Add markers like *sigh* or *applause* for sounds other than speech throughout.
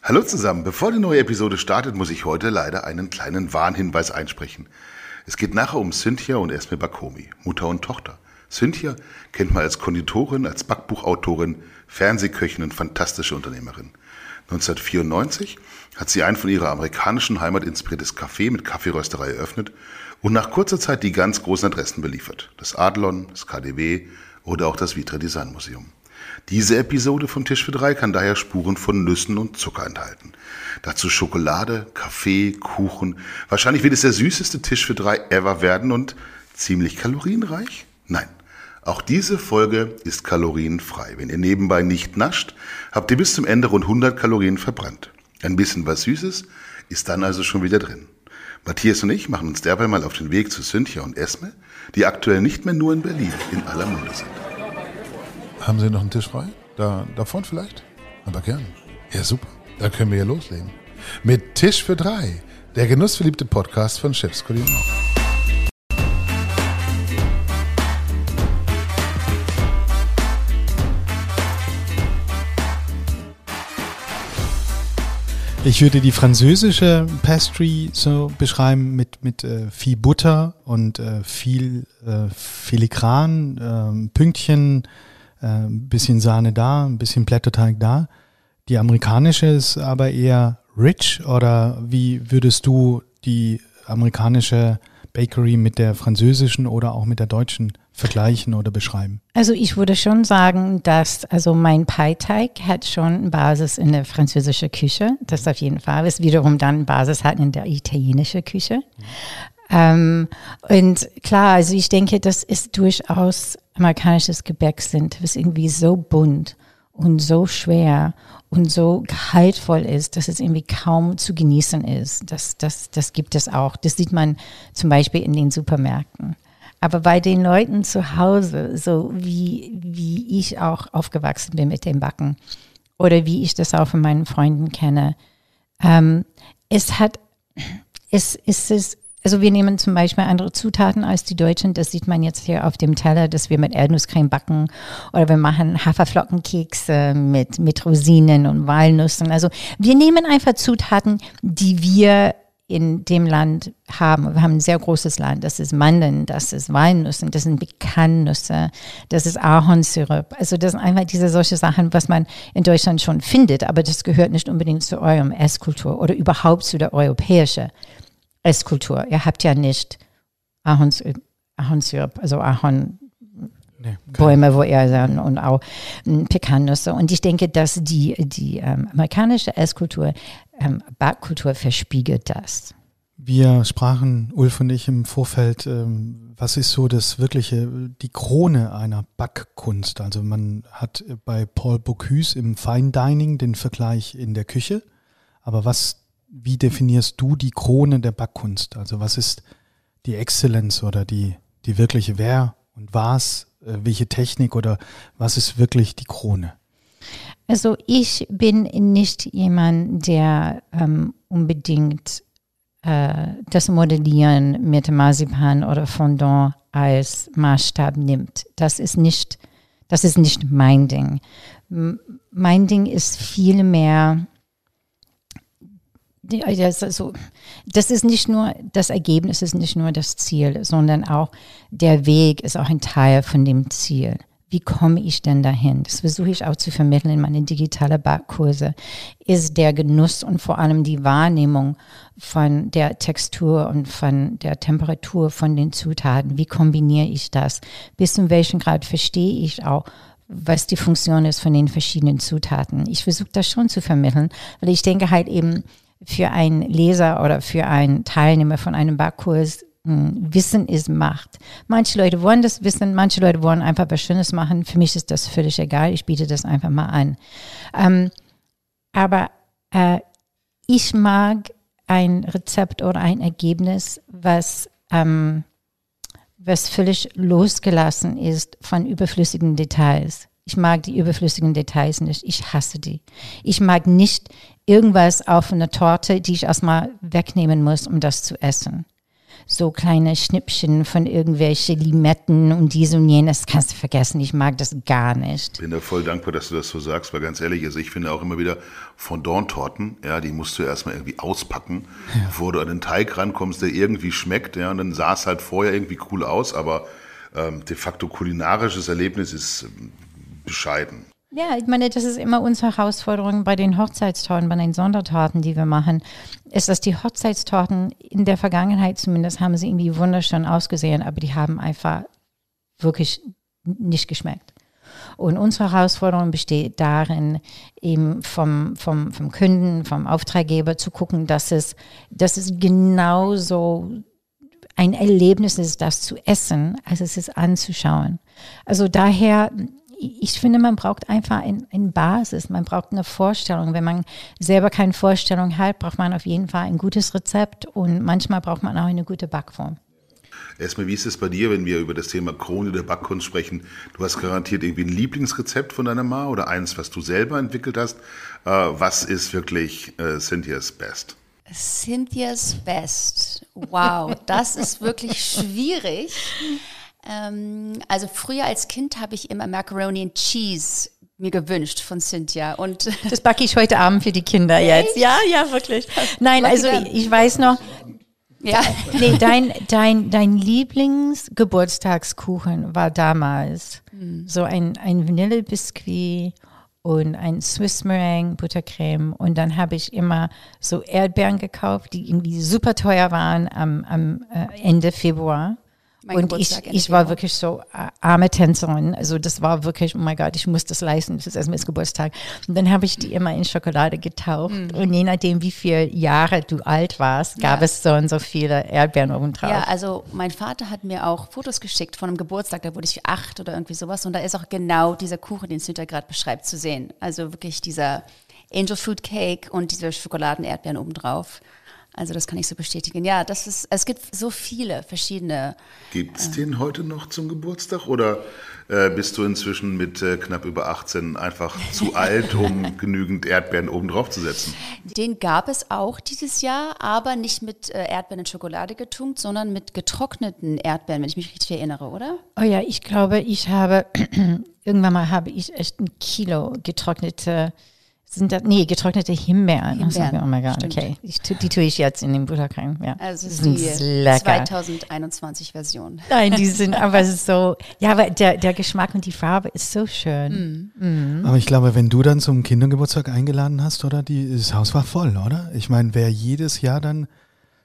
Hallo zusammen, bevor die neue Episode startet, muss ich heute leider einen kleinen Warnhinweis einsprechen. Es geht nachher um Cynthia und Esme Bakomi, Mutter und Tochter. Cynthia kennt man als Konditorin, als Backbuchautorin, Fernsehköchin und fantastische Unternehmerin. 1994 hat sie ein von ihrer amerikanischen Heimat inspiriertes Café mit Kaffeerösterei eröffnet und nach kurzer Zeit die ganz großen Adressen beliefert. Das Adlon, das KDW oder auch das Vitre Design Museum. Diese Episode von Tisch für drei kann daher Spuren von Nüssen und Zucker enthalten. Dazu Schokolade, Kaffee, Kuchen. Wahrscheinlich wird es der süßeste Tisch für drei ever werden und ziemlich kalorienreich? Nein. Auch diese Folge ist kalorienfrei. Wenn ihr nebenbei nicht nascht, habt ihr bis zum Ende rund 100 Kalorien verbrannt. Ein bisschen was Süßes ist dann also schon wieder drin. Matthias und ich machen uns derweil mal auf den Weg zu Cynthia und Esme, die aktuell nicht mehr nur in Berlin in aller Munde sind. Haben Sie noch einen Tisch frei? Da, da vorne vielleicht? Aber gern. Ja, super. Dann können wir ja loslegen. Mit Tisch für drei. Der genussverliebte Podcast von Chefs Kulinar. Ich würde die französische Pastry so beschreiben mit, mit äh, viel Butter und äh, viel äh, Filigran, äh, Pünktchen, ein äh, bisschen Sahne da, ein bisschen Blätterteig da. Die amerikanische ist aber eher rich oder wie würdest du die amerikanische Bakery mit der französischen oder auch mit der deutschen vergleichen oder beschreiben? Also ich würde schon sagen, dass also mein Pie-Teig hat schon Basis in der französischen Küche, das auf jeden Fall, was wiederum dann Basis hat in der italienischen Küche. Mhm. Ähm, und klar, also ich denke, das ist durchaus amerikanisches Gebäck sind, was irgendwie so bunt und so schwer und so gehaltvoll ist, dass es irgendwie kaum zu genießen ist. Das, das, das gibt es auch. Das sieht man zum Beispiel in den Supermärkten. Aber bei den Leuten zu Hause, so wie, wie ich auch aufgewachsen bin mit dem Backen oder wie ich das auch von meinen Freunden kenne, ähm, es hat, es, es ist also wir nehmen zum Beispiel andere Zutaten als die Deutschen. Das sieht man jetzt hier auf dem Teller, dass wir mit Erdnusscreme backen oder wir machen Haferflockenkekse mit, mit Rosinen und Walnüssen. Also wir nehmen einfach Zutaten, die wir in dem Land haben. Wir haben ein sehr großes Land. Das ist Mandeln, das ist Walnüsse, das sind Pekannüsse, das ist Ahornsirup. Also das sind einfach diese solche Sachen, was man in Deutschland schon findet, aber das gehört nicht unbedingt zu eurem Esskultur oder überhaupt zu der europäischen. Esskultur. Ihr habt ja nicht Ahorns, Ahornsirup, also Ahorn. Nee, Bäume, wo er dann und auch Pekannüsse. Und ich denke, dass die, die ähm, amerikanische Esskultur, ähm, Backkultur verspiegelt das. Wir sprachen, Ulf und ich, im Vorfeld, ähm, was ist so das wirkliche, die Krone einer Backkunst? Also man hat bei Paul Bocuse im Fine Dining den Vergleich in der Küche, aber was wie definierst du die Krone der Backkunst? Also was ist die Exzellenz oder die, die wirkliche Wer und was, äh, welche Technik oder was ist wirklich die Krone? Also ich bin nicht jemand, der ähm, unbedingt äh, das Modellieren mit Marzipan oder Fondant als Maßstab nimmt. Das ist nicht, das ist nicht mein Ding. M mein Ding ist viel mehr das, also, das ist nicht nur das Ergebnis, ist nicht nur das Ziel, sondern auch der Weg ist auch ein Teil von dem Ziel. Wie komme ich denn dahin? Das versuche ich auch zu vermitteln in meine digitale Backkurse. Ist der Genuss und vor allem die Wahrnehmung von der Textur und von der Temperatur von den Zutaten. Wie kombiniere ich das? Bis zu welchem Grad verstehe ich auch, was die Funktion ist von den verschiedenen Zutaten. Ich versuche das schon zu vermitteln, weil ich denke halt eben, für einen Leser oder für einen Teilnehmer von einem Backkurs hm, Wissen ist Macht. Manche Leute wollen das wissen, manche Leute wollen einfach was Schönes machen. Für mich ist das völlig egal. Ich biete das einfach mal an. Ähm, aber äh, ich mag ein Rezept oder ein Ergebnis, was, ähm, was völlig losgelassen ist von überflüssigen Details. Ich mag die überflüssigen Details nicht. Ich hasse die. Ich mag nicht irgendwas auf einer Torte, die ich erstmal wegnehmen muss, um das zu essen. so kleine Schnippchen von irgendwelche Limetten und dies und jenes. Kannst du vergessen. Ich mag das gar nicht. Ich bin da voll dankbar, dass du das so sagst, weil ganz ehrlich, also ich finde auch immer wieder Fondant-Torten, ja, die musst du erstmal irgendwie auspacken, ja. bevor du an den Teig rankommst, der irgendwie schmeckt, ja, und dann sah es halt vorher irgendwie cool aus, aber ähm, de facto kulinarisches Erlebnis ist ähm, bescheiden. Ja, ich meine, das ist immer unsere Herausforderung bei den Hochzeitstorten, bei den Sondertorten, die wir machen, ist, dass die Hochzeitstorten in der Vergangenheit zumindest haben sie irgendwie wunderschön ausgesehen, aber die haben einfach wirklich nicht geschmeckt. Und unsere Herausforderung besteht darin, eben vom, vom, vom Kunden, vom Auftraggeber zu gucken, dass es, dass es genauso ein Erlebnis ist, das zu essen, als es ist anzuschauen. Also daher ich finde, man braucht einfach eine ein Basis, man braucht eine Vorstellung. Wenn man selber keine Vorstellung hat, braucht man auf jeden Fall ein gutes Rezept und manchmal braucht man auch eine gute Backform. Erstmal, wie ist es bei dir, wenn wir über das Thema Krone der Backkunst sprechen? Du hast garantiert irgendwie ein Lieblingsrezept von deiner Ma oder eins, was du selber entwickelt hast. Äh, was ist wirklich äh, Cynthias Best? Cynthias Best. Wow, das ist wirklich schwierig. Ähm, also früher als Kind habe ich immer Macaroni and Cheese mir gewünscht von Cynthia und *laughs* das backe ich heute Abend für die Kinder jetzt. Ja, ja, wirklich. Nein, also ich, ich weiß noch, ja. Nee, dein, dein, dein Lieblingsgeburtstagskuchen war damals hm. so ein, ein Vanillebiskuit und ein Swiss Meringue, Buttercreme. Und dann habe ich immer so Erdbeeren gekauft, die irgendwie super teuer waren am, am äh, Ende Februar. Mein und ich, ich war wirklich so äh, arme Tänzerin. Also das war wirklich, oh mein Gott, ich muss das leisten. Das ist erstmal Geburtstag. Und dann habe ich die immer in Schokolade getaucht. Mhm. Und je nachdem, wie viele Jahre du alt warst, gab ja. es so und so viele Erdbeeren obendrauf. Ja, also mein Vater hat mir auch Fotos geschickt von einem Geburtstag, da wurde ich acht oder irgendwie sowas. Und da ist auch genau dieser Kuchen, den Sünder gerade beschreibt, zu sehen. Also wirklich dieser Angel Food Cake und diese Schokoladen-Erdbeeren obendrauf. Also das kann ich so bestätigen. Ja, das ist, es gibt so viele verschiedene. Gibt es äh, den heute noch zum Geburtstag oder äh, bist du inzwischen mit äh, knapp über 18 einfach zu *laughs* alt, um genügend Erdbeeren oben drauf zu setzen? Den gab es auch dieses Jahr, aber nicht mit äh, Erdbeeren in Schokolade getunkt, sondern mit getrockneten Erdbeeren, wenn ich mich richtig erinnere, oder? Oh ja, ich glaube, ich habe *clears throat* irgendwann mal habe ich echt ein Kilo getrocknete sind das, nee, getrocknete Himbeeren. Himbeeren. Oh mein Gott, okay. Ich, die tue ich jetzt in den Buttercreme. Ja. Also sind die lecker. 2021 Version. Nein, die sind *laughs* aber so, ja, aber der, der Geschmack und die Farbe ist so schön. Mm. Mm. Aber ich glaube, wenn du dann zum Kindergeburtstag eingeladen hast, oder? Die, das Haus war voll, oder? Ich meine, wer jedes Jahr dann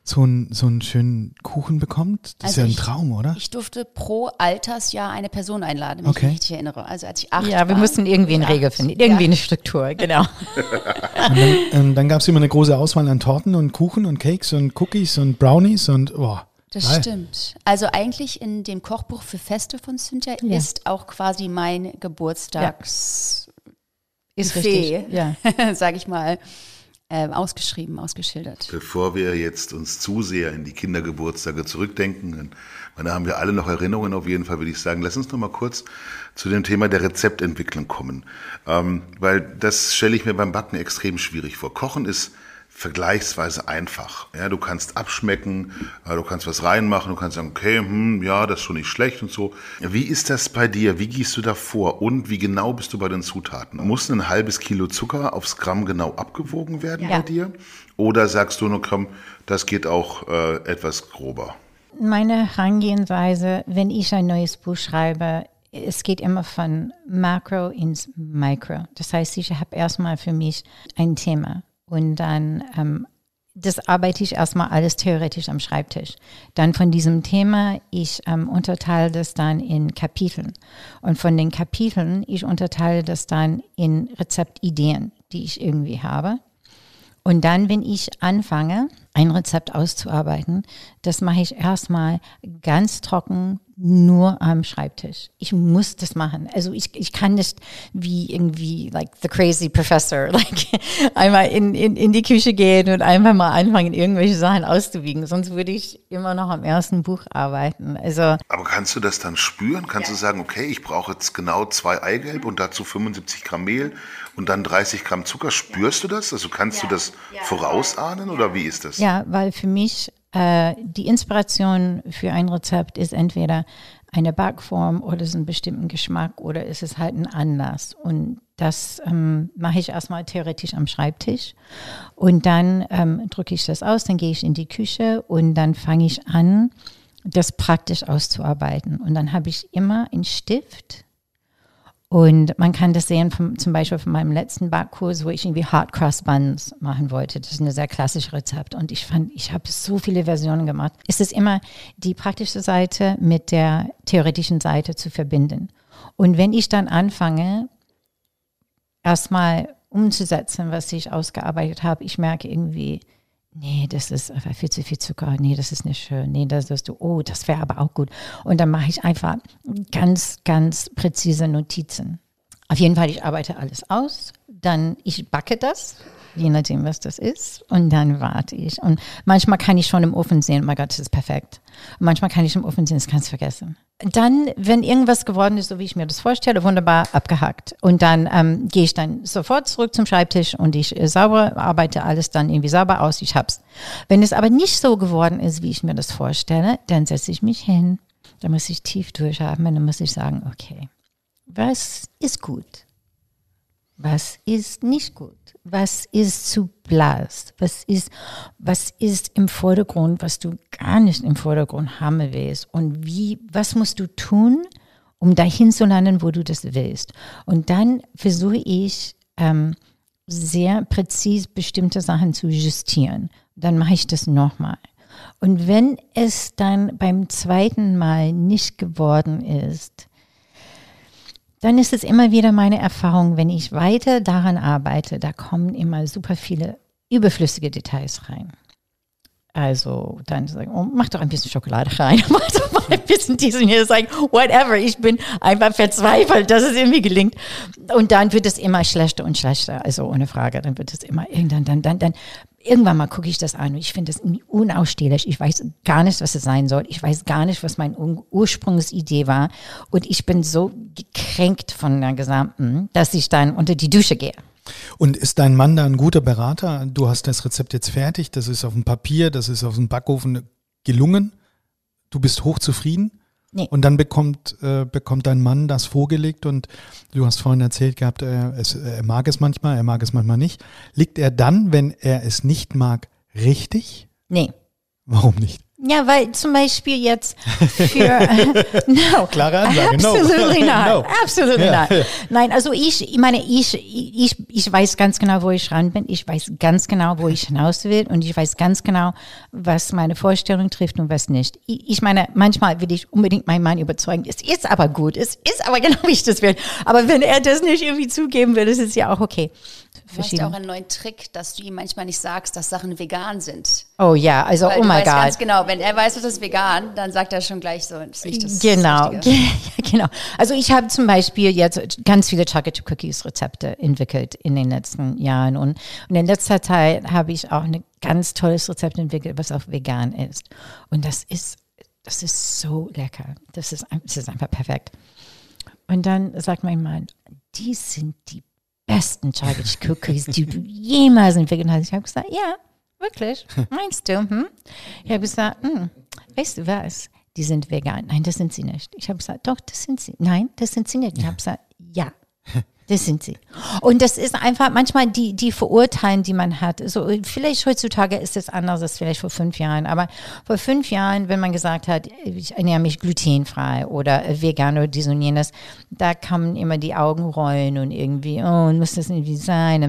so, ein, so einen schönen Kuchen bekommt? Das also ist ja ein ich, Traum, oder? Ich durfte pro Altersjahr eine Person einladen, wenn okay. ich mich richtig erinnere. Also als ich acht Ja, wir war, mussten irgendwie eine Regel finden, irgendwie ja. eine Struktur, genau. *laughs* und dann, ähm, dann gab es immer eine große Auswahl an Torten und Kuchen und Cakes und Cookies und Brownies und oh. Das Geil. stimmt. Also eigentlich in dem Kochbuch für Feste von Cynthia ja. ist auch quasi mein Geburtstags ja. ist Buffet, ja. *laughs* sag ich mal äh, ausgeschrieben, ausgeschildert. Bevor wir jetzt uns zu sehr in die Kindergeburtstage zurückdenken, dann haben wir alle noch Erinnerungen auf jeden Fall, würde ich sagen, lass uns noch mal kurz zu dem Thema der Rezeptentwicklung kommen. Ähm, weil das stelle ich mir beim Backen extrem schwierig vor. Kochen ist vergleichsweise einfach. Ja, du kannst abschmecken, äh, du kannst was reinmachen, du kannst sagen, okay, hm, ja, das ist schon nicht schlecht und so. Wie ist das bei dir? Wie gehst du da vor? Und wie genau bist du bei den Zutaten? Muss ein halbes Kilo Zucker aufs Gramm genau abgewogen werden ja. bei dir? Oder sagst du nur, komm, das geht auch äh, etwas grober? Meine Herangehensweise, wenn ich ein neues Buch schreibe, es geht immer von Makro ins Micro. Das heißt, ich habe erstmal für mich ein Thema und dann, ähm, das arbeite ich erstmal alles theoretisch am Schreibtisch. Dann von diesem Thema, ich ähm, unterteile das dann in Kapiteln. Und von den Kapiteln, ich unterteile das dann in Rezeptideen, die ich irgendwie habe. Und dann, wenn ich anfange, ein Rezept auszuarbeiten, das mache ich erstmal ganz trocken nur am Schreibtisch. Ich muss das machen. Also ich, ich kann nicht wie irgendwie like the crazy professor *laughs* like einmal in, in, in die Küche gehen und einfach mal anfangen, irgendwelche Sachen auszuwiegen. Sonst würde ich immer noch am ersten Buch arbeiten. Also Aber kannst du das dann spüren? Kannst ja. du sagen, okay, ich brauche jetzt genau zwei Eigelb und dazu 75 Gramm Mehl und dann 30 Gramm Zucker. Spürst du das? Also kannst ja. du das vorausahnen oder wie ist das? Ja, weil für mich äh, die Inspiration für ein Rezept ist entweder eine Backform oder es ist ein bestimmten Geschmack oder ist es halt ein Anlass. Und das ähm, mache ich erstmal theoretisch am Schreibtisch und dann ähm, drücke ich das aus, dann gehe ich in die Küche und dann fange ich an, das praktisch auszuarbeiten. Und dann habe ich immer einen Stift und man kann das sehen, vom, zum Beispiel von meinem letzten Backkurs, wo ich irgendwie Hard Crust Buns machen wollte. Das ist ein sehr klassisches Rezept. Und ich fand, ich habe so viele Versionen gemacht. Es ist immer die praktische Seite mit der theoretischen Seite zu verbinden. Und wenn ich dann anfange, erstmal umzusetzen, was ich ausgearbeitet habe, ich merke irgendwie, nee, das ist einfach viel zu viel Zucker, nee, das ist nicht schön, nee, das ist du, oh, das wäre aber auch gut. Und dann mache ich einfach ganz, ganz präzise Notizen. Auf jeden Fall, ich arbeite alles aus, dann ich backe das, je nachdem, was das ist, und dann warte ich. Und manchmal kann ich schon im Ofen sehen, oh mein Gott, das ist perfekt. Und manchmal kann ich im Ofen sehen, das kannst du vergessen. Dann, wenn irgendwas geworden ist, so wie ich mir das vorstelle, wunderbar abgehackt. Und dann ähm, gehe ich dann sofort zurück zum Schreibtisch und ich äh, sauber arbeite alles dann irgendwie sauber aus. Ich hab's. Wenn es aber nicht so geworden ist, wie ich mir das vorstelle, dann setze ich mich hin. Dann muss ich tief durchatmen. Dann muss ich sagen, okay, was ist gut? Was ist nicht gut? Was ist zu blass? Was ist, was ist im Vordergrund, was du gar nicht im Vordergrund haben willst? Und wie, was musst du tun, um dahin zu landen, wo du das willst? Und dann versuche ich, ähm, sehr präzise bestimmte Sachen zu justieren. Dann mache ich das nochmal. Und wenn es dann beim zweiten Mal nicht geworden ist, dann ist es immer wieder meine Erfahrung, wenn ich weiter daran arbeite, da kommen immer super viele überflüssige Details rein. Also dann sagen, oh, mach doch ein bisschen Schokolade rein, *laughs* mach doch mal ein bisschen diesen hier, sagen, whatever, ich bin einfach verzweifelt, dass es irgendwie gelingt. Und dann wird es immer schlechter und schlechter, also ohne Frage, dann wird es immer irgendwann, dann, dann, dann irgendwann mal gucke ich das an und ich finde das unausstehlich. Ich weiß gar nicht, was es sein soll. Ich weiß gar nicht, was meine Ursprungsidee war. Und ich bin so gekränkt von der gesamten, dass ich dann unter die Dusche gehe. Und ist dein Mann da ein guter Berater? Du hast das Rezept jetzt fertig, das ist auf dem Papier, das ist auf dem Backofen gelungen. Du bist hochzufrieden. Nee. Und dann bekommt, äh, bekommt dein Mann das vorgelegt und du hast vorhin erzählt gehabt, er, es, er mag es manchmal, er mag es manchmal nicht. Liegt er dann, wenn er es nicht mag, richtig? Nee. Warum nicht? Ja, weil zum Beispiel jetzt für *laughs* no, klare Ansage, absolutely no. *laughs* not, no. absolutely ja. not. Nein, also ich, ich meine, ich, ich, ich weiß ganz genau, wo ich ran bin. Ich weiß ganz genau, wo ich hinaus will und ich weiß ganz genau, was meine Vorstellung trifft und was nicht. Ich, ich meine, manchmal will ich unbedingt meinen Mann überzeugen. Es ist aber gut, es ist aber *laughs* genau, wie ich das will. Aber wenn er das nicht irgendwie zugeben will, ist es ja auch okay. Ja auch einen neuen Trick, dass du ihm manchmal nicht sagst, dass Sachen vegan sind. Oh ja, also Weil oh mein Gott. Ganz genau, wenn er weiß, was ist vegan, dann sagt er schon gleich so, ist nicht das Genau, *laughs* genau. Also ich habe zum Beispiel jetzt ganz viele Chocolate Cookies Rezepte entwickelt in den letzten Jahren und, und in letzter Zeit habe ich auch ein ganz tolles Rezept entwickelt, was auch vegan ist. Und das ist, das ist so lecker. Das ist, das ist einfach perfekt. Und dann sagt mein Mann, die sind die besten Chocolate Cookies, die du jemals entwickelt hast. Ich habe gesagt, ja, wirklich, *laughs* meinst du? Hm? Ich habe gesagt, hm, weißt du was? Die sind vegan. Nein, das sind sie nicht. Ich habe gesagt, doch, das sind sie. Nein, das sind sie nicht. Ich habe gesagt, ja, das sind sie. Und das ist einfach manchmal die, die Verurteilen, die man hat. So, vielleicht heutzutage ist es anders als vielleicht vor fünf Jahren. Aber vor fünf Jahren, wenn man gesagt hat, ich ernähre mich glutenfrei oder vegan oder dies und jenes, da kamen immer die Augenrollen und irgendwie, oh, muss das irgendwie sein?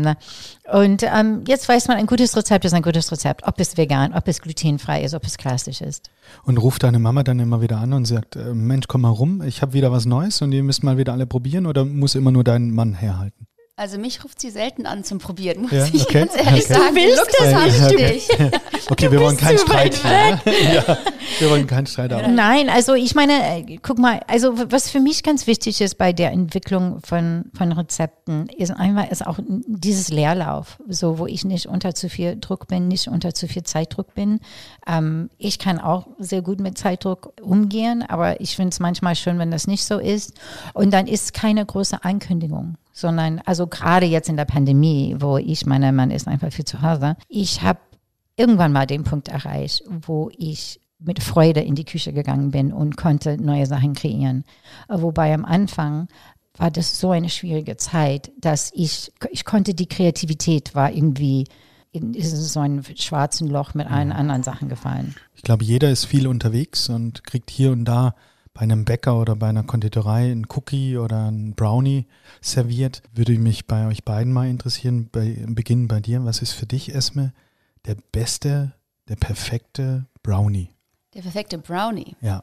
Und ähm, jetzt weiß man, ein gutes Rezept ist ein gutes Rezept. Ob es vegan, ob es glutenfrei ist, ob es klassisch ist. Und ruft deine Mama dann immer wieder an und sagt, äh, Mensch, komm mal rum, ich habe wieder was Neues und ihr müsst mal wieder alle probieren oder muss immer nur dein Mann herhalten? Also mich ruft sie selten an zum Probieren, muss Ja, ich okay, ganz ehrlich okay. sagen. Du willst das habe nicht. ich dich. Okay, *laughs* wir wollen keinen Streit hier. *laughs* Ja, wir wollen keinen Streit haben. Nein, also ich meine, äh, guck mal, also was für mich ganz wichtig ist bei der Entwicklung von, von Rezepten, ist einmal ist auch dieses Leerlauf, so wo ich nicht unter zu viel Druck bin, nicht unter zu viel Zeitdruck bin. Ähm, ich kann auch sehr gut mit Zeitdruck umgehen, aber ich finde es manchmal schön, wenn das nicht so ist. Und dann ist keine große Ankündigung sondern also gerade jetzt in der Pandemie, wo ich meine, man ist einfach viel zu Hause. Ich habe irgendwann mal den Punkt erreicht, wo ich mit Freude in die Küche gegangen bin und konnte neue Sachen kreieren. Wobei am Anfang war das so eine schwierige Zeit, dass ich, ich konnte die Kreativität war irgendwie in so einem schwarzen Loch mit allen anderen Sachen gefallen. Ich glaube, jeder ist viel unterwegs und kriegt hier und da bei einem Bäcker oder bei einer Konditorei einen Cookie oder einen Brownie serviert. Würde mich bei euch beiden mal interessieren, bei, beginnen bei dir. Was ist für dich, Esme, der beste, der perfekte Brownie? Der perfekte Brownie. Ja.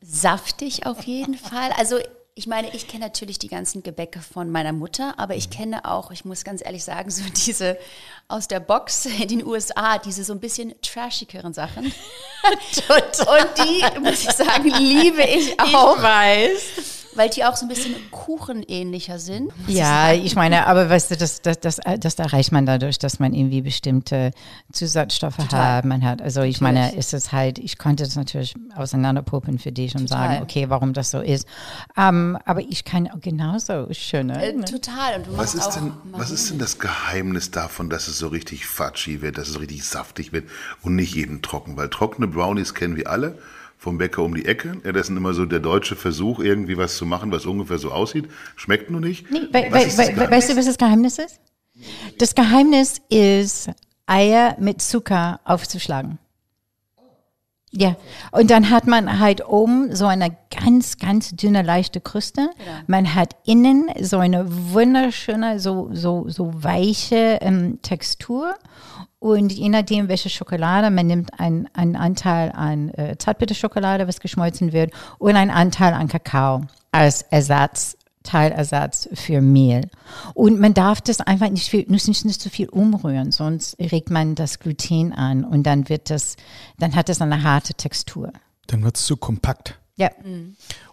Saftig auf jeden Fall. Also ich meine, ich kenne natürlich die ganzen Gebäcke von meiner Mutter, aber ich kenne auch, ich muss ganz ehrlich sagen, so *laughs* diese aus der Box in den USA, diese so ein bisschen trashigeren Sachen. *laughs* Und die, muss ich sagen, liebe ich auch. Ich weiß weil die auch so ein bisschen kuchenähnlicher sind. Ja, ich meine, aber weißt du, das, das, das, das erreicht man dadurch, dass man irgendwie bestimmte Zusatzstoffe Total. hat. Man hat, also ich Natürlich. meine, ist es halt, ich konnte das natürlich auseinanderpuppen für dich und Total. sagen, okay, warum das so ist. Ähm, aber ich kann genauso schöne. Äh, total. Und du Was ist, auch denn, was ist denn das Geheimnis davon, dass es so richtig fudgy wird, dass es so richtig saftig wird und nicht jeden trocken? Weil trockene Brownies kennen wir alle vom Bäcker um die Ecke. Ja, das ist immer so der deutsche Versuch, irgendwie was zu machen, was ungefähr so aussieht. Schmeckt nur nicht. Nee, we, we, weißt du, was das Geheimnis ist? Das Geheimnis ist, Eier mit Zucker aufzuschlagen. Ja, und dann hat man halt oben so eine ganz, ganz dünne, leichte Kruste. Man hat innen so eine wunderschöne, so, so, so weiche ähm, Textur. Und je nachdem, welche Schokolade, man nimmt einen, einen Anteil an äh, Zartbitterschokolade, was geschmolzen wird, und einen Anteil an Kakao als Ersatz, Teilersatz für Mehl. Und man darf das einfach nicht, viel, nicht, nicht zu viel umrühren, sonst regt man das Gluten an und dann wird das, dann hat es eine harte Textur. Dann wird es zu kompakt. Ja.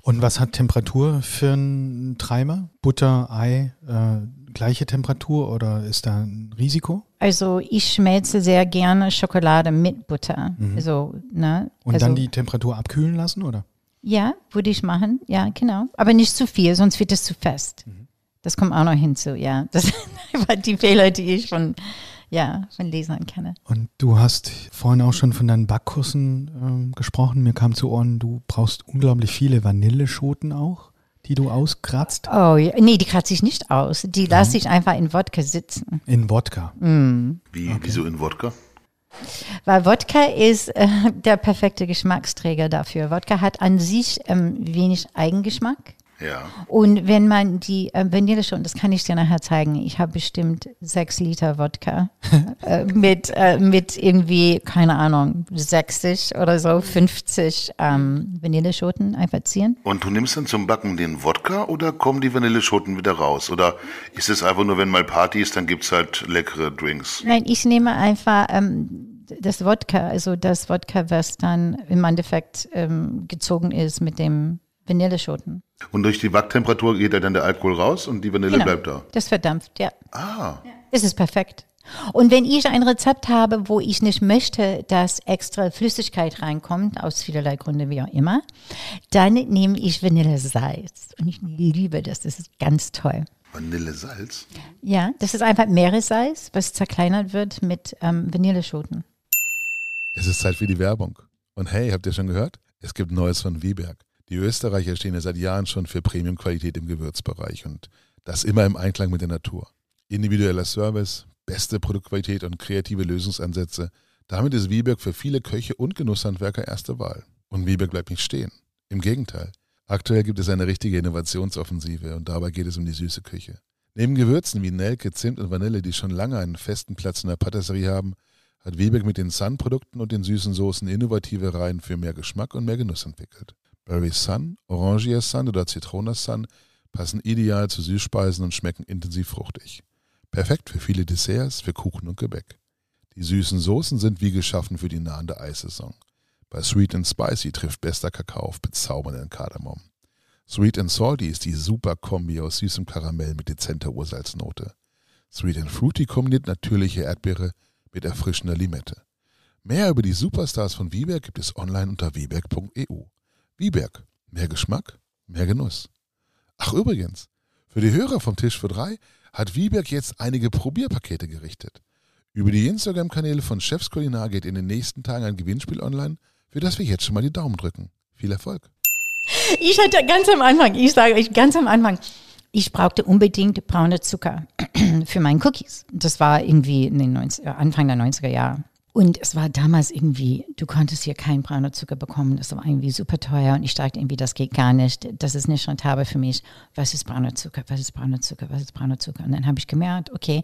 Und was hat Temperatur für einen Treiber? Butter, Ei, äh, gleiche Temperatur oder ist da ein Risiko? Also ich schmelze sehr gerne Schokolade mit Butter. Also, ne? Und also, dann die Temperatur abkühlen lassen, oder? Ja, würde ich machen. Ja, genau. Aber nicht zu viel, sonst wird es zu fest. Das kommt auch noch hinzu, ja. *laughs* Das sind einfach die Fehler, die ich von, ja, von Lesern kenne. Und du hast vorhin auch schon von deinen Backkursen ähm, gesprochen. Mir kam zu Ohren, du brauchst unglaublich viele Vanilleschoten auch, die du auskratzt Oh, ja. nee, die kratze ich nicht aus. Die lasse ich einfach in Wodka sitzen. in Wodka. Wie, Wieso in Wodka? Weil Wodka ist äh, der perfekte Geschmacksträger dafür. Wodka hat an sich ähm, wenig Eigengeschmack. Ja. Und wenn man die äh, Vanille schon, das kann ich dir nachher zeigen, ich habe bestimmt sechs Liter Wodka *laughs* äh, mit, äh, mit irgendwie, keine Ahnung, 60 oder so, 50 ähm, Vanilleschoten einfach ziehen. Und du nimmst dann zum Backen den Wodka oder kommen die Vanilleschoten wieder raus? Oder ist es einfach nur, wenn mal Party ist, dann gibt's halt leckere Drinks? Nein, ich nehme einfach ähm, das Wodka, also das Wodka, was dann im Endeffekt ähm, gezogen ist mit dem Vanilleschoten. Und durch die Backtemperatur geht dann der Alkohol raus und die Vanille Genau. bleibt da. Das verdampft, ja. Ah, Es ist perfekt. Und wenn ich ein Rezept habe, wo ich nicht möchte, dass extra Flüssigkeit reinkommt, aus vielerlei Gründen wie auch immer, dann nehme ich Vanillesalz. Und ich liebe das, das ist ganz toll. Vanillesalz. Ja, das ist einfach Meeressalz, was zerkleinert wird mit ähm, Vanilleschoten. Es ist Zeit für die Werbung. Und hey, habt ihr schon gehört? Es gibt Neues von Wieberg. Die Österreicher stehen ja seit Jahren schon für Premiumqualität im Gewürzbereich und das immer im Einklang mit der Natur. Individueller Service, beste Produktqualität und kreative Lösungsansätze. Damit ist Wieberg für viele Köche und Genusshandwerker erste Wahl. Und Wieberg bleibt nicht stehen. Im Gegenteil. Aktuell gibt es eine richtige Innovationsoffensive und dabei geht es um die süße Küche. Neben Gewürzen wie Nelke, Zimt und Vanille, die schon lange einen festen Platz in der Patisserie haben, hat Wieberg mit den Sun-Produkten und den süßen Soßen innovative Reihen für mehr Geschmack und mehr Genuss entwickelt. Berry Sun, Orangia Sun oder Zitrona Sun passen ideal zu Süßspeisen und schmecken intensiv fruchtig. Perfekt für viele Desserts, für Kuchen und Gebäck. Die süßen Soßen sind wie geschaffen für die nahende Eissaison. Bei Sweet and Spicy trifft bester Kakao auf bezaubernden Kardamom. Sweet and Salty ist die super Kombi aus süßem Karamell mit dezenter Ursalznote. Sweet and Fruity kombiniert natürliche Erdbeere mit erfrischender Limette. Mehr über die Superstars von Wieberg gibt es online unter wieberg.eu. Wieberg, mehr Geschmack, mehr Genuss. Ach übrigens, für die Hörer vom Tisch für drei hat Wieberg jetzt einige Probierpakete gerichtet. Über die Instagram-Kanäle von Chefs Kulinar geht in den nächsten Tagen ein Gewinnspiel online, für das wir jetzt schon mal die Daumen drücken. Viel Erfolg. Ich hatte ganz am Anfang, ich sage euch ganz am Anfang, ich brauchte unbedingt braune Zucker *clears throat* für meinen Cookies. Das war irgendwie in den 90, Anfang der 90er Jahre. Und es war damals irgendwie, du konntest hier keinen braunen Zucker bekommen. Das war irgendwie super teuer. Und ich dachte irgendwie, das geht gar nicht. Das ist nicht rentabel für mich. Was ist brauner Zucker? Was ist brauner Zucker? Was ist brauner Zucker? Und dann habe ich gemerkt, okay,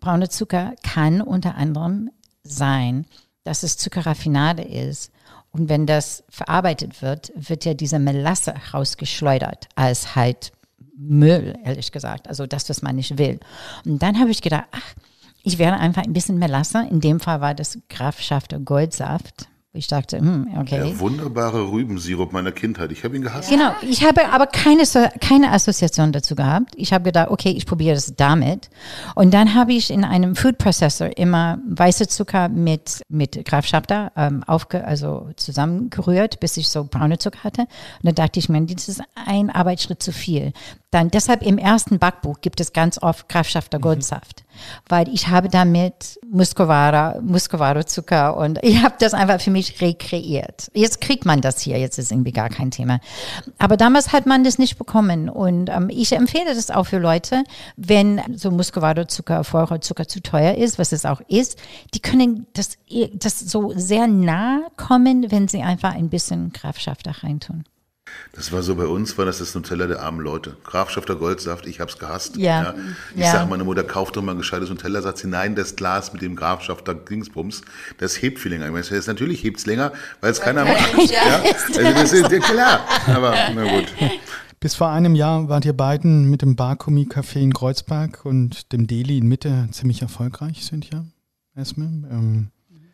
brauner Zucker kann unter anderem sein, dass es Zuckerraffinade ist. Und wenn das verarbeitet wird, wird ja diese Melasse rausgeschleudert als halt Müll, ehrlich gesagt. Also das, was man nicht will. Und dann habe ich gedacht, ach, ich werde einfach ein bisschen Melasse. In dem Fall war das Grafschafter Goldsaft. Ich dachte, hm, okay. Der wunderbare Rübensirup meiner Kindheit. Ich habe ihn gehasst. Genau, ich habe aber keine, keine Assoziation dazu gehabt. Ich habe gedacht, okay, ich probiere das damit. Und dann habe ich in einem Food Processor immer weiße Zucker mit, mit Grafschafter ähm, aufge, also zusammengerührt, bis ich so braune Zucker hatte. Und dann dachte ich mir, das ist ein Arbeitsschritt zu viel. Dann deshalb im ersten Backbuch gibt es ganz oft Grafschafter Goldsaft, weil ich habe damit Muscovara, Muscovado Zucker und ich habe das einfach für mich rekreiert. Jetzt kriegt man das hier, jetzt ist irgendwie gar kein Thema. Aber damals hat man das nicht bekommen und ähm, ich empfehle das auch für Leute, wenn so Muscovado Zucker, Zucker zu teuer ist, was es auch ist, die können das, das so sehr nah kommen, wenn sie einfach ein bisschen Grafschafter reintun. Das war so bei uns, war das das Nutella der armen Leute. Grafschafter Goldsaft, ich hab's gehasst. Ja, Ich ja. sag, meine Mutter kauft doch mal ein gescheites Nutella, sagt sie, nein, das Glas mit dem Grafschafter Dingsbums, das hebt viel länger. Ich meine, das natürlich hebt's länger, weil es keiner macht. Ja? Also das ist ja klar. Aber na gut. Bis vor einem Jahr wart ihr beiden mit dem Barkumi Café in Kreuzberg und dem Deli in Mitte ziemlich erfolgreich, Cynthia, Esme. Ähm,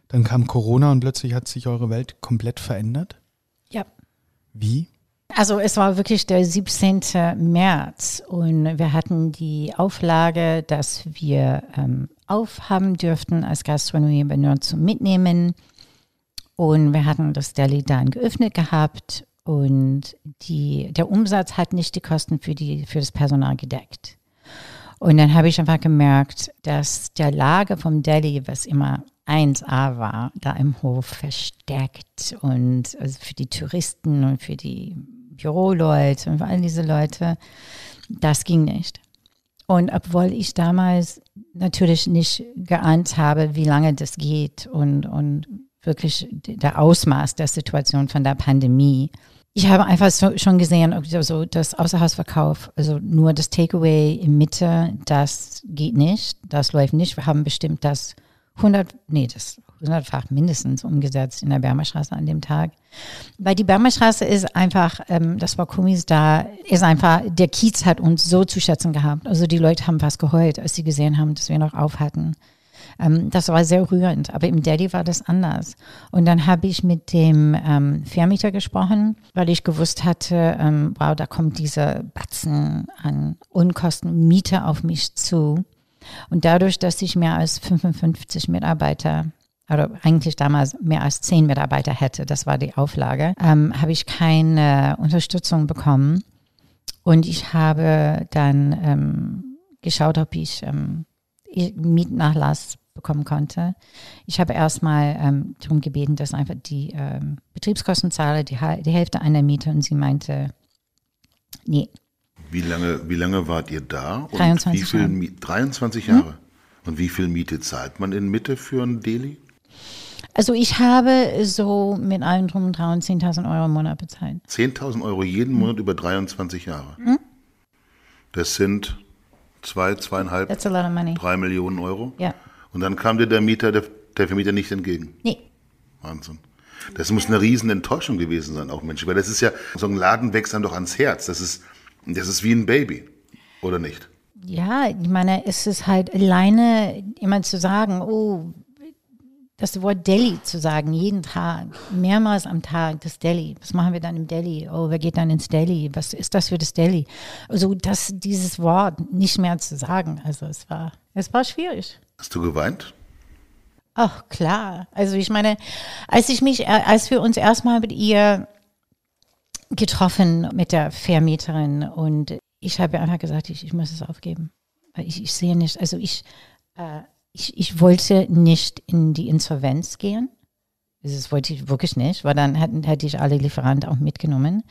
dann kam Corona und plötzlich hat sich eure Welt komplett verändert. Ja. Wie? Also es war wirklich der 17. März und wir hatten die Auflage, dass wir ähm, aufhaben dürften als Gastronomie, aber nur zum Mitnehmen. Und wir hatten das Deli dann geöffnet gehabt und die, der Umsatz hat nicht die Kosten für, die, für das Personal gedeckt. Und dann habe ich einfach gemerkt, dass der Lager vom Deli, was immer 1A war, da im Hof versteckt und also für die Touristen und für die Büroleute und all diese Leute, das ging nicht. Und obwohl ich damals natürlich nicht geahnt habe, wie lange das geht und, und wirklich der Ausmaß der Situation von der Pandemie, ich habe einfach so, schon gesehen, also das Außerhausverkauf, also nur das Takeaway in Mitte, das geht nicht, das läuft nicht. Wir haben bestimmt das 100, nee, das 100-fach mindestens umgesetzt in der Bermerstraße an dem Tag. Weil die Bermerstraße ist einfach, ähm, das war Kumis da, ist einfach, der Kiez hat uns so zu schätzen gehabt. Also die Leute haben fast geheult, als sie gesehen haben, dass wir noch auf hatten. Ähm, das war sehr rührend, aber im Daddy war das anders. Und dann habe ich mit dem ähm, Vermieter gesprochen, weil ich gewusst hatte, ähm, wow, da kommt dieser Batzen an Unkosten Miete auf mich zu. Und dadurch, dass ich mehr als 55 Mitarbeiter oder eigentlich damals mehr als 10 Mitarbeiter hätte, das war die Auflage, ähm, habe ich keine Unterstützung bekommen. Und ich habe dann ähm, geschaut, ob ich ähm, Mietnachlass bekommen konnte. Ich habe erstmal ähm, darum gebeten, dass einfach die ähm, Betriebskosten zahle, die, die Hälfte einer Miete und sie meinte, nee. Wie lange, wie lange wart ihr da? Und 23 wie viel, Jahre. Mi- 23 Jahre. Und wie viel Miete zahlt man in Mitte für ein Deli? Also ich habe so mit allem drum und dran 10.000 Euro im Monat bezahlt. 10.000 Euro jeden Monat über 23 Jahre. Das sind zwei, zweieinhalb, That's a lot of money. drei Millionen Euro. Ja. Und dann kam dir der Mieter, der, der Vermieter nicht entgegen. Nee. Wahnsinn. Das muss eine riesen Enttäuschung gewesen sein, auch Mensch. Weil das ist ja, so ein Laden wächst einem doch ans Herz. Das ist, das ist wie ein Baby. Oder nicht? Ja, ich meine, es ist halt alleine immer zu sagen, oh, das Wort Delhi zu sagen, jeden Tag, mehrmals am Tag, das Delhi. Was machen wir dann im Delhi? Oh, wer geht dann ins Delhi? Was ist das für das Delhi? Also, das, dieses Wort nicht mehr zu sagen. Also, es war, es war schwierig. Hast du geweint? Ach, klar. Also, ich meine, als ich mich, äh, als wir uns erstmal mit ihr getroffen, mit der Vermieterin und ich habe einfach gesagt, ich, ich muss es aufgeben. Ich, ich sehe nicht, also ich, äh, ich, ich wollte nicht in die Insolvenz gehen. Das wollte ich wirklich nicht, weil dann hätten, hätte ich alle Lieferanten auch mitgenommen.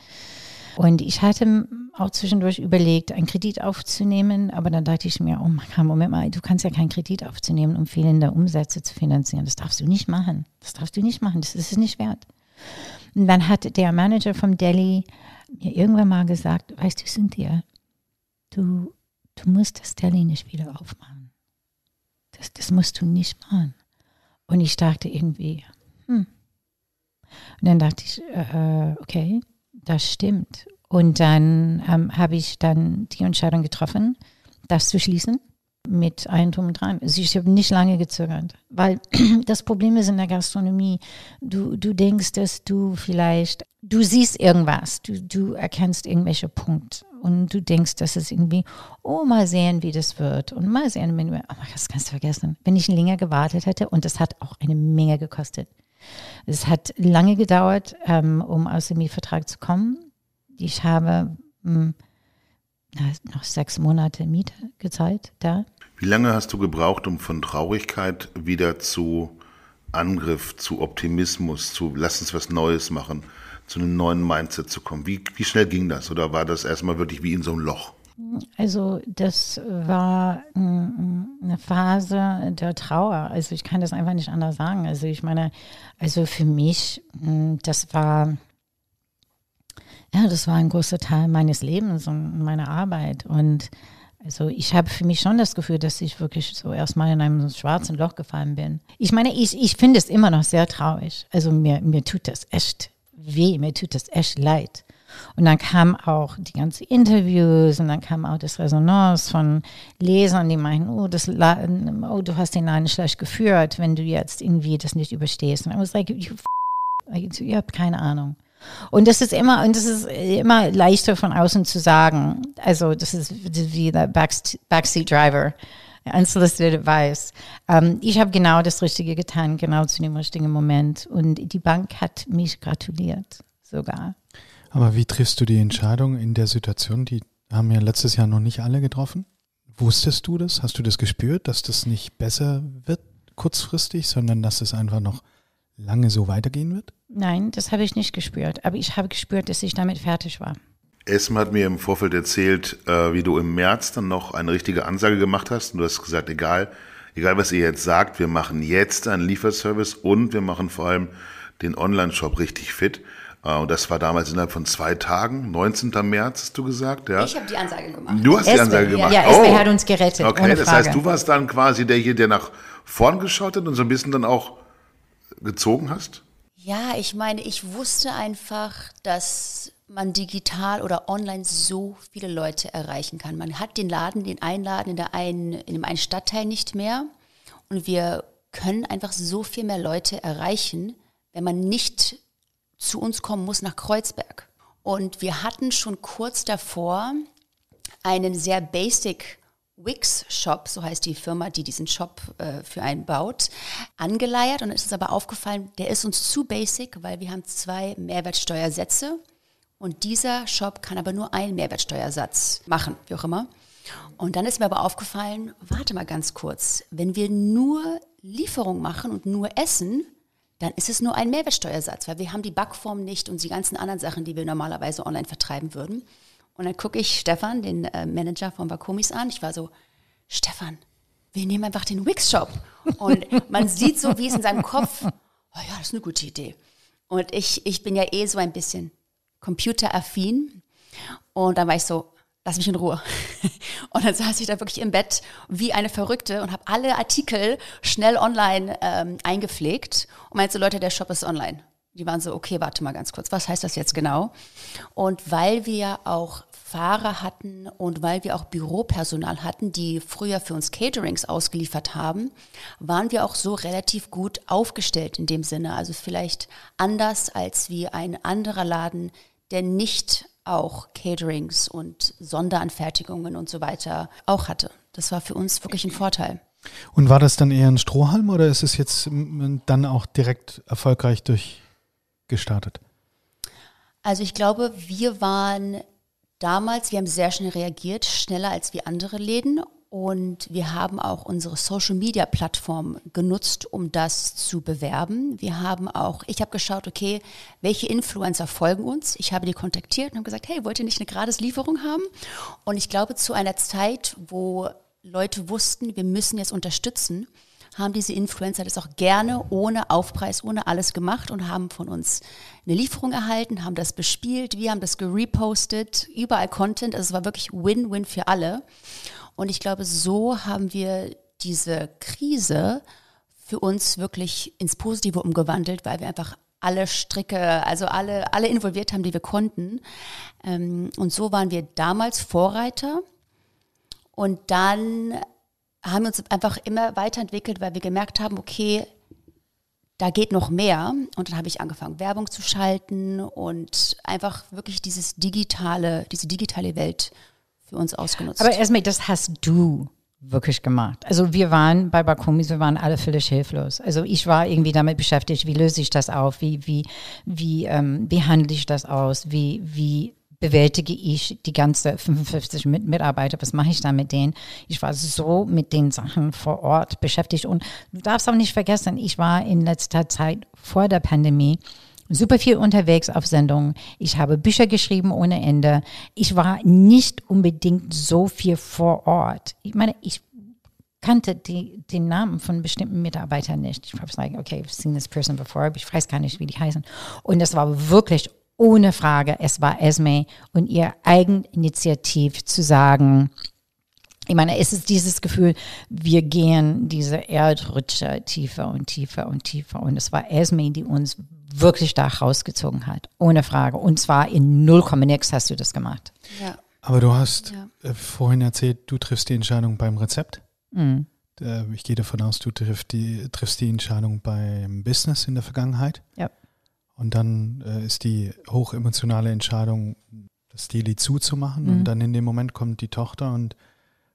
Und ich hatte auch zwischendurch überlegt, einen Kredit aufzunehmen, aber dann dachte ich mir, oh mein Moment mal, du kannst ja keinen Kredit aufzunehmen, um fehlende Umsätze zu finanzieren. Das darfst du nicht machen. Das darfst du nicht machen. Das ist es nicht wert. Und dann hat der Manager vom Delhi mir irgendwann mal gesagt, weißt du, Cynthia, du, du musst das Delhi nicht wieder aufmachen. Das, das musst du nicht machen. Und ich dachte irgendwie, hm. Und dann dachte ich, äh, okay, das stimmt. Und dann ähm, habe ich dann die Entscheidung getroffen, das zu schließen mit einem Drum und Dran. Also ich habe nicht lange gezögert, weil *clears throat* das Problem ist in der Gastronomie, du, du denkst, dass du vielleicht, du siehst irgendwas, du, du erkennst irgendwelche Punkte und du denkst, dass es irgendwie, oh, mal sehen, wie das wird und mal sehen, wenn wir, oh, das kannst du vergessen. Wenn ich länger gewartet hätte und das hat auch eine Menge gekostet. Es hat lange gedauert, ähm, um aus dem Mietvertrag zu kommen. Ich habe hm, noch sechs Monate Miete gezahlt da. Wie lange hast du gebraucht, um von Traurigkeit wieder zu Angriff, zu Optimismus, zu lass uns was Neues machen, zu einem neuen Mindset zu kommen? Wie, wie schnell ging das? Oder war das erstmal wirklich wie in so einem Loch? Also das war eine Phase der Trauer. Also ich kann das einfach nicht anders sagen. Also ich meine, also für mich, hm, das war, ja, das war ein großer Teil meines Lebens und meiner Arbeit. Und also ich habe für mich schon das Gefühl, dass ich wirklich so erstmal in einem schwarzen Loch gefallen bin. Ich meine, ich, ich finde es immer noch sehr traurig. Also mir, mir tut das echt weh, mir tut das echt leid. Und dann kam auch die ganzen Interviews und dann kam auch das Resonanz von Lesern, die meinten, oh, das, oh, du hast den Laden schlecht geführt, wenn du jetzt irgendwie das nicht überstehst. Und ich was like, you, ihr habt keine Ahnung. Und das ist immer, und das ist immer leichter von außen zu sagen. Also, das ist wie der Backseat Driver. Unsolicited Advice. Ähm, ich habe genau das Richtige getan, genau zu dem richtigen Moment. Und die Bank hat mich gratuliert, sogar. Aber wie triffst du die Entscheidung in der Situation? Die haben ja letztes Jahr noch nicht alle getroffen. Wusstest du das? Hast du das gespürt, dass das nicht besser wird kurzfristig, sondern dass es einfach noch lange so weitergehen wird? Nein, das habe ich nicht gespürt. Aber ich habe gespürt, dass ich damit fertig war. Esma hat mir im Vorfeld erzählt, äh, wie du im März dann noch eine richtige Ansage gemacht hast. Und du hast gesagt, egal, egal was ihr jetzt sagt, wir machen jetzt einen Lieferservice und wir machen vor allem den Online-Shop richtig fit. Äh, und das war damals innerhalb von zwei Tagen, 19. März, hast du gesagt, ja? Ich habe die Ansage gemacht. Du hast Esme, die Ansage gemacht. Ja, Esme oh. hat uns gerettet. Okay, das heißt, du warst dann quasi der hier, der nach vorn geschaut hat und so ein bisschen dann auch gezogen hast? Ja, ich meine, ich wusste einfach, dass man digital oder online so viele Leute erreichen kann. Man hat den Laden, den Einladen in, der einen, in dem einen Stadtteil nicht mehr und wir können einfach so viel mehr Leute erreichen, wenn man nicht zu uns kommen muss nach Kreuzberg. Und wir hatten schon kurz davor einen sehr basic Wix Shop, so heißt die Firma, die diesen Shop äh, für einen baut, angeleiert. Und es ist aber aufgefallen, der ist uns zu basic, weil wir haben zwei Mehrwertsteuersätze und dieser Shop kann aber nur einen Mehrwertsteuersatz machen, wie auch immer. Und dann ist mir aber aufgefallen, warte mal ganz kurz, wenn wir nur Lieferung machen und nur essen, dann ist es nur ein Mehrwertsteuersatz, weil wir haben die Backform nicht und die ganzen anderen Sachen, die wir normalerweise online vertreiben würden. Und dann gucke ich Stefan, den äh, Manager von Bakomis, an. Ich war so, Stefan, wir nehmen einfach den Wix-Shop. Und man sieht so, wie es in seinem Kopf, oh ja, das ist eine gute Idee. Und ich, ich bin ja eh so ein bisschen computeraffin. Und dann war ich so, lass mich in Ruhe. *laughs* Und dann saß ich da wirklich im Bett wie eine Verrückte und habe alle Artikel schnell online ähm, eingepflegt und meinte so, Leute, der Shop ist online. Die waren so, okay, warte mal ganz kurz, was heißt das jetzt genau? Und weil wir auch Fahrer hatten und weil wir auch Büropersonal hatten, die früher für uns Caterings ausgeliefert haben, waren wir auch so relativ gut aufgestellt in dem Sinne. Also vielleicht anders als wie ein anderer Laden, der nicht auch Caterings und Sonderanfertigungen und so weiter auch hatte. Das war für uns wirklich ein Vorteil. Und war das dann eher ein Strohhalm oder ist es jetzt dann auch direkt erfolgreich durchgestartet? Also ich glaube, wir waren damals, wir haben sehr schnell reagiert, schneller als wie andere Läden. Und wir haben auch unsere Social-Media-Plattform genutzt, um das zu bewerben. Wir haben auch, ich habe geschaut, okay, welche Influencer folgen uns? Ich habe die kontaktiert und habe gesagt, hey, wollt ihr nicht eine Gratislieferung haben? Und ich glaube, zu einer Zeit, wo Leute wussten, wir müssen jetzt unterstützen, haben diese Influencer das auch gerne ohne Aufpreis, ohne alles gemacht und haben von uns eine Lieferung erhalten, haben das bespielt, wir haben das gerepostet, überall Content. Also es war wirklich Win-Win für alle. Und ich glaube, so haben wir diese Krise für uns wirklich ins Positive umgewandelt, weil wir einfach alle Stricke, also alle, alle involviert haben, die wir konnten. Ähm, und so waren wir damals Vorreiter. Und dann haben uns einfach immer weiterentwickelt, weil wir gemerkt haben, okay, da geht noch mehr. Und dann habe ich angefangen, Werbung zu schalten und einfach wirklich dieses digitale, diese digitale Welt für uns ausgenutzt. Aber erstmal, das hast du wirklich gemacht. Also wir waren bei Bakumis, wir waren alle völlig hilflos. Also ich war irgendwie damit beschäftigt, wie löse ich das auf, wie, wie, wie, ähm, wie handle ich das aus, wie, wie bewältige ich die ganze 55 Mitarbeiter, was mache ich da mit denen? Ich war so mit den Sachen vor Ort beschäftigt und du darfst auch nicht vergessen, ich war in letzter Zeit vor der Pandemie super viel unterwegs auf Sendungen. Ich habe Bücher geschrieben ohne Ende. Ich war nicht unbedingt so viel vor Ort. Ich meine, ich kannte die, den Namen von bestimmten Mitarbeitern nicht. Ich habe gesagt, okay, I've seen this person before, aber ich weiß gar nicht, wie die heißen. Und das war wirklich ohne Frage, es war Esme und ihr Eigeninitiativ zu sagen, ich meine, es ist dieses Gefühl, wir gehen diese Erdrutsche tiefer und tiefer und tiefer. Und es war Esme, die uns wirklich da rausgezogen hat, ohne Frage. Und zwar in 0, nix hast du das gemacht. Ja. Aber du hast ja. äh, vorhin erzählt, du triffst die Entscheidung beim Rezept. Mhm. Äh, ich gehe davon aus, du triffst die, triffst die Entscheidung beim Business in der Vergangenheit. Ja. Und dann äh, ist die hochemotionale Entscheidung, das Deli zuzumachen. Mhm. Und dann in dem Moment kommt die Tochter und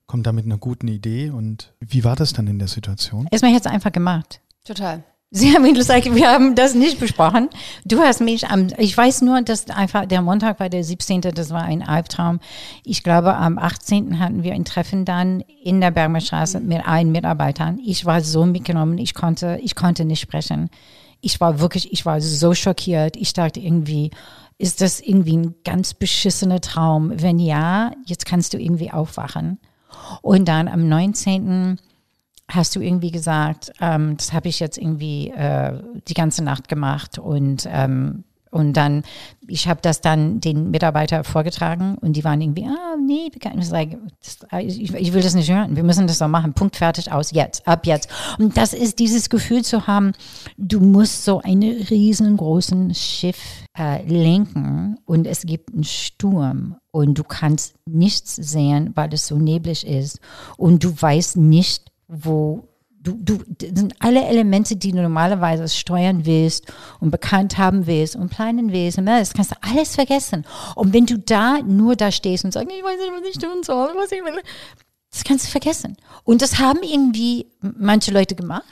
kommt da mit einer guten Idee. Und wie war das dann in der Situation? Erstmal es einfach gemacht. Total. Sie haben gesagt, wir haben das nicht besprochen. Du hast mich am, ich weiß nur, dass einfach der Montag war der 17., das war ein Albtraum. Ich glaube, am 18. hatten wir ein Treffen dann in der Bergmannstraße mit allen Mitarbeitern. Ich war so mitgenommen, ich konnte, ich konnte nicht sprechen. Ich war wirklich, ich war so schockiert. Ich dachte irgendwie, ist das irgendwie ein ganz beschissener Traum? Wenn ja, jetzt kannst du irgendwie aufwachen. Und dann am 19 hast du irgendwie gesagt, ähm, das habe ich jetzt irgendwie äh, die ganze Nacht gemacht und ähm, und dann, ich habe das dann den Mitarbeiter vorgetragen und die waren irgendwie, ah, nee, ich, ich will das nicht hören, wir müssen das doch machen, Punkt, fertig, aus, jetzt, ab jetzt. Und das ist dieses Gefühl zu haben, du musst so einen riesengroßen Schiff äh, lenken und es gibt einen Sturm und du kannst nichts sehen, weil es so neblig ist und du weißt nicht, wo du, du sind alle Elemente, die du normalerweise steuern willst und bekannt haben willst und planen willst, das kannst du alles vergessen. Und wenn du da nur da stehst und sagst, ich weiß nicht, was ich tun soll, was ich will, das kannst du vergessen. Und das haben irgendwie manche Leute gemacht.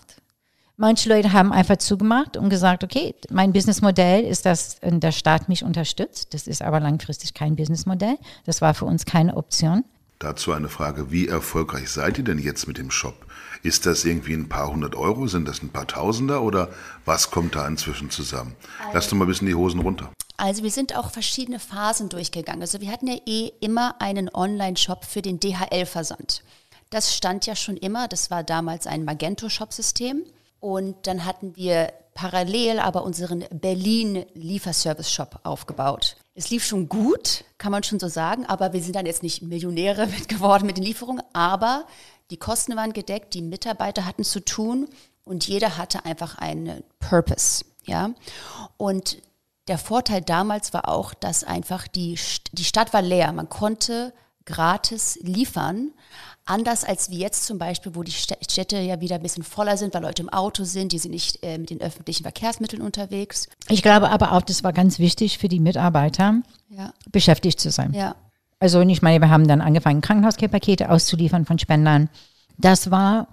Manche Leute haben einfach zugemacht und gesagt, okay, mein Businessmodell ist, dass der Staat mich unterstützt. Das ist aber langfristig kein Businessmodell. Das war für uns keine Option. Dazu eine Frage, wie erfolgreich seid ihr denn jetzt mit dem Shop? Ist das irgendwie ein paar hundert Euro? Sind das ein paar Tausender? Oder was kommt da inzwischen zusammen? Lass doch mal ein bisschen die Hosen runter. Also wir sind auch verschiedene Phasen durchgegangen. Also wir hatten ja eh immer einen Online-Shop für den DHL-Versand. Das stand ja schon immer. Das war damals ein Magento-Shop-System. Und dann hatten wir parallel aber unseren Berlin Lieferservice Shop aufgebaut. Es lief schon gut, kann man schon so sagen, aber wir sind dann jetzt nicht Millionäre *laughs* mit geworden mit den Lieferungen, aber die Kosten waren gedeckt, die Mitarbeiter hatten zu tun und jeder hatte einfach einen Purpose, ja. Und der Vorteil damals war auch, dass einfach die, die Stadt war leer. Man konnte gratis liefern. Anders als wie jetzt zum Beispiel, wo die Städte ja wieder ein bisschen voller sind, weil Leute im Auto sind, die sind nicht äh, mit den öffentlichen Verkehrsmitteln unterwegs. Ich glaube aber auch, das war ganz wichtig für die Mitarbeiter, ja. beschäftigt zu sein. Ja. Also ich meine, wir haben dann angefangen, Krankenhauspakete auszuliefern von Spendern. Das war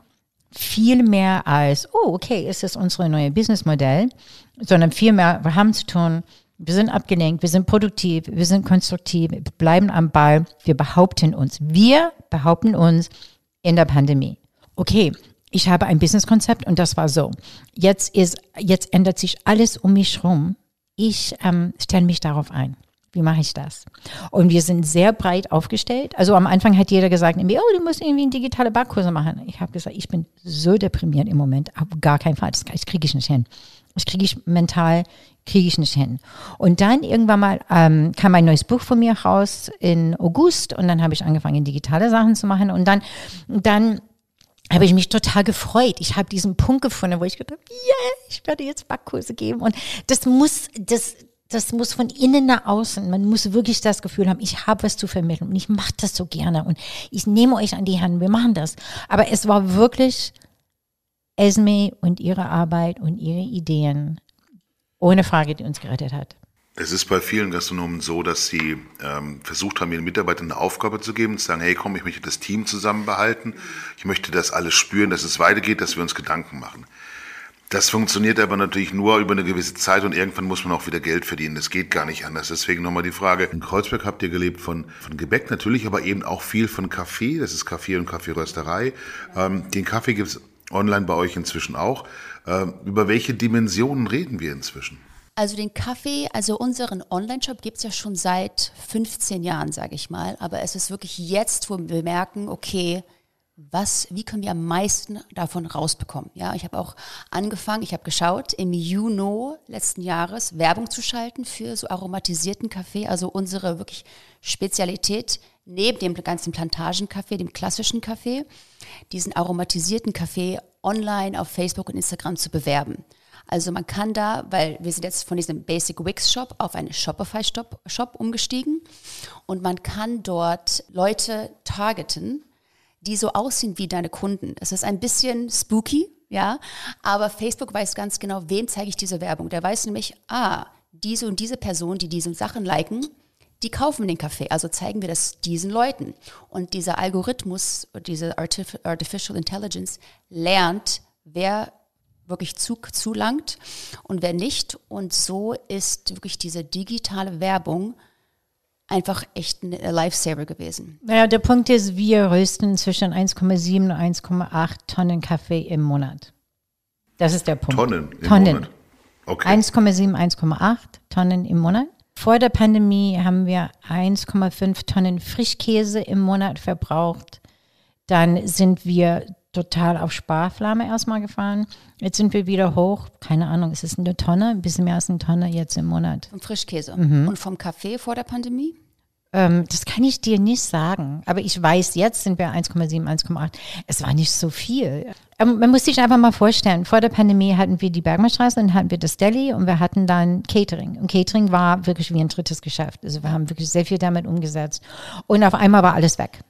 viel mehr als, oh, okay, ist das unser neues Businessmodell, sondern viel mehr, wir haben zu tun, wir sind abgelenkt, wir sind produktiv, wir sind konstruktiv, wir bleiben am Ball, wir behaupten uns. Wir behaupten uns, in der Pandemie. Okay, ich habe ein Businesskonzept und das war so. Jetzt ist, jetzt ändert sich alles um mich herum. Ich ähm, stelle mich darauf ein. Wie mache ich das? Und wir sind sehr breit aufgestellt. Also am Anfang hat jeder gesagt, oh, du musst irgendwie digitale Backkurse machen. Ich habe gesagt, ich bin so deprimiert im Moment, auf gar keinen Fall. Das, das kriege ich nicht hin. Das kriege ich mental, kriege ich nicht hin. Und dann irgendwann mal ähm, kam ein neues Buch von mir raus in August und dann habe ich angefangen, digitale Sachen zu machen. Und dann, dann habe ich mich total gefreut. Ich habe diesen Punkt gefunden, wo ich gedacht habe, yeah, ich werde jetzt Backkurse geben. Und das muss, das, das muss von innen nach außen. Man muss wirklich das Gefühl haben, ich habe was zu vermitteln und ich mache das so gerne und ich nehme euch an die Hand, wir machen das. Aber es war wirklich Esme und ihre Arbeit und ihre Ideen, ohne Frage, die uns gerettet hat. Es ist bei vielen Gastronomen so, dass sie ähm, versucht haben, ihren Mitarbeitern eine Aufgabe zu geben, zu sagen, hey komm, ich möchte das Team zusammenbehalten, ich möchte das alles spüren, dass es weitergeht, dass wir uns Gedanken machen. Das funktioniert aber natürlich nur über eine gewisse Zeit und irgendwann muss man auch wieder Geld verdienen. Das geht gar nicht anders. Deswegen nochmal die Frage. In Kreuzberg habt ihr gelebt von, von Gebäck natürlich, aber eben auch viel von Kaffee. Das ist Kaffee und Kaffeerösterei. Ähm, den Kaffee gibt's online bei euch inzwischen auch. Ähm, über welche Dimensionen reden wir inzwischen? Also den Kaffee, also unseren Online-Shop gibt es ja schon seit 15 Jahren, sage ich mal. Aber es ist wirklich jetzt, wo wir merken, okay, was, wie können wir am meisten davon rausbekommen? Ja, ich habe auch angefangen, ich habe geschaut, im Juni letzten Jahres Werbung zu schalten für so aromatisierten Kaffee, also unsere wirklich Spezialität neben dem ganzen Plantagenkaffee, dem klassischen Kaffee, diesen aromatisierten Kaffee online auf Facebook und Instagram zu bewerben. Also man kann da, weil wir sind jetzt von diesem Basic Wix Shop auf einen Shopify Shop, Shop umgestiegen und man kann dort Leute targeten, die so aussehen wie deine Kunden. Es ist ein bisschen spooky, ja, aber Facebook weiß ganz genau, wem zeige ich diese Werbung. Der weiß nämlich, ah, diese und diese Person, die diese Sachen liken, die kaufen den Kaffee, also zeigen wir das diesen Leuten. Und dieser Algorithmus, diese Artificial Intelligence lernt, wer wirklich zu, zulangt und wer nicht. Und so ist wirklich diese digitale Werbung einfach echt ein Lifesaver gewesen. Naja, der Punkt ist, wir rösten zwischen 1,7 und 1,8 Tonnen Kaffee im Monat. Das ist der Punkt. Tonnen im Tonnen. Monat? Okay. 1,7, 1,8 Tonnen im Monat. Vor der Pandemie haben wir 1,5 Tonnen Frischkäse im Monat verbraucht. Dann sind wir total auf Sparflamme erstmal gefahren. Jetzt sind wir wieder hoch. Keine Ahnung, ist es eine Tonne? Ein bisschen mehr als eine Tonne jetzt im Monat. Und Frischkäse. Und vom Kaffee vor der Pandemie? Ähm, das kann ich dir nicht sagen. Aber ich weiß, jetzt sind wir 1,7, 1,8. Es war nicht so viel. Ähm, man muss sich einfach mal vorstellen, vor der Pandemie hatten wir die Bergmannstraße, dann hatten wir das Deli und wir hatten dann Catering. Und Catering war wirklich wie ein drittes Geschäft. Also wir haben wirklich sehr viel damit umgesetzt. Und auf einmal war alles weg.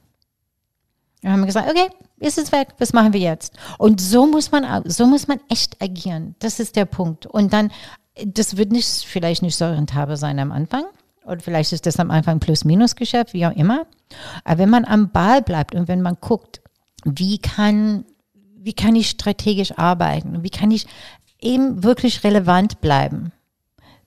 Wir haben gesagt, okay, ist es weg, was machen wir jetzt? Und so muss man, so muss man echt agieren. Das ist der Punkt. Und dann, das wird nicht, vielleicht nicht so rentabel sein am Anfang. Und vielleicht ist das am Anfang Plus-Minus-Geschäft, wie auch immer. Aber wenn man am Ball bleibt und wenn man guckt, wie kann, wie kann ich strategisch arbeiten? Wie kann ich eben wirklich relevant bleiben?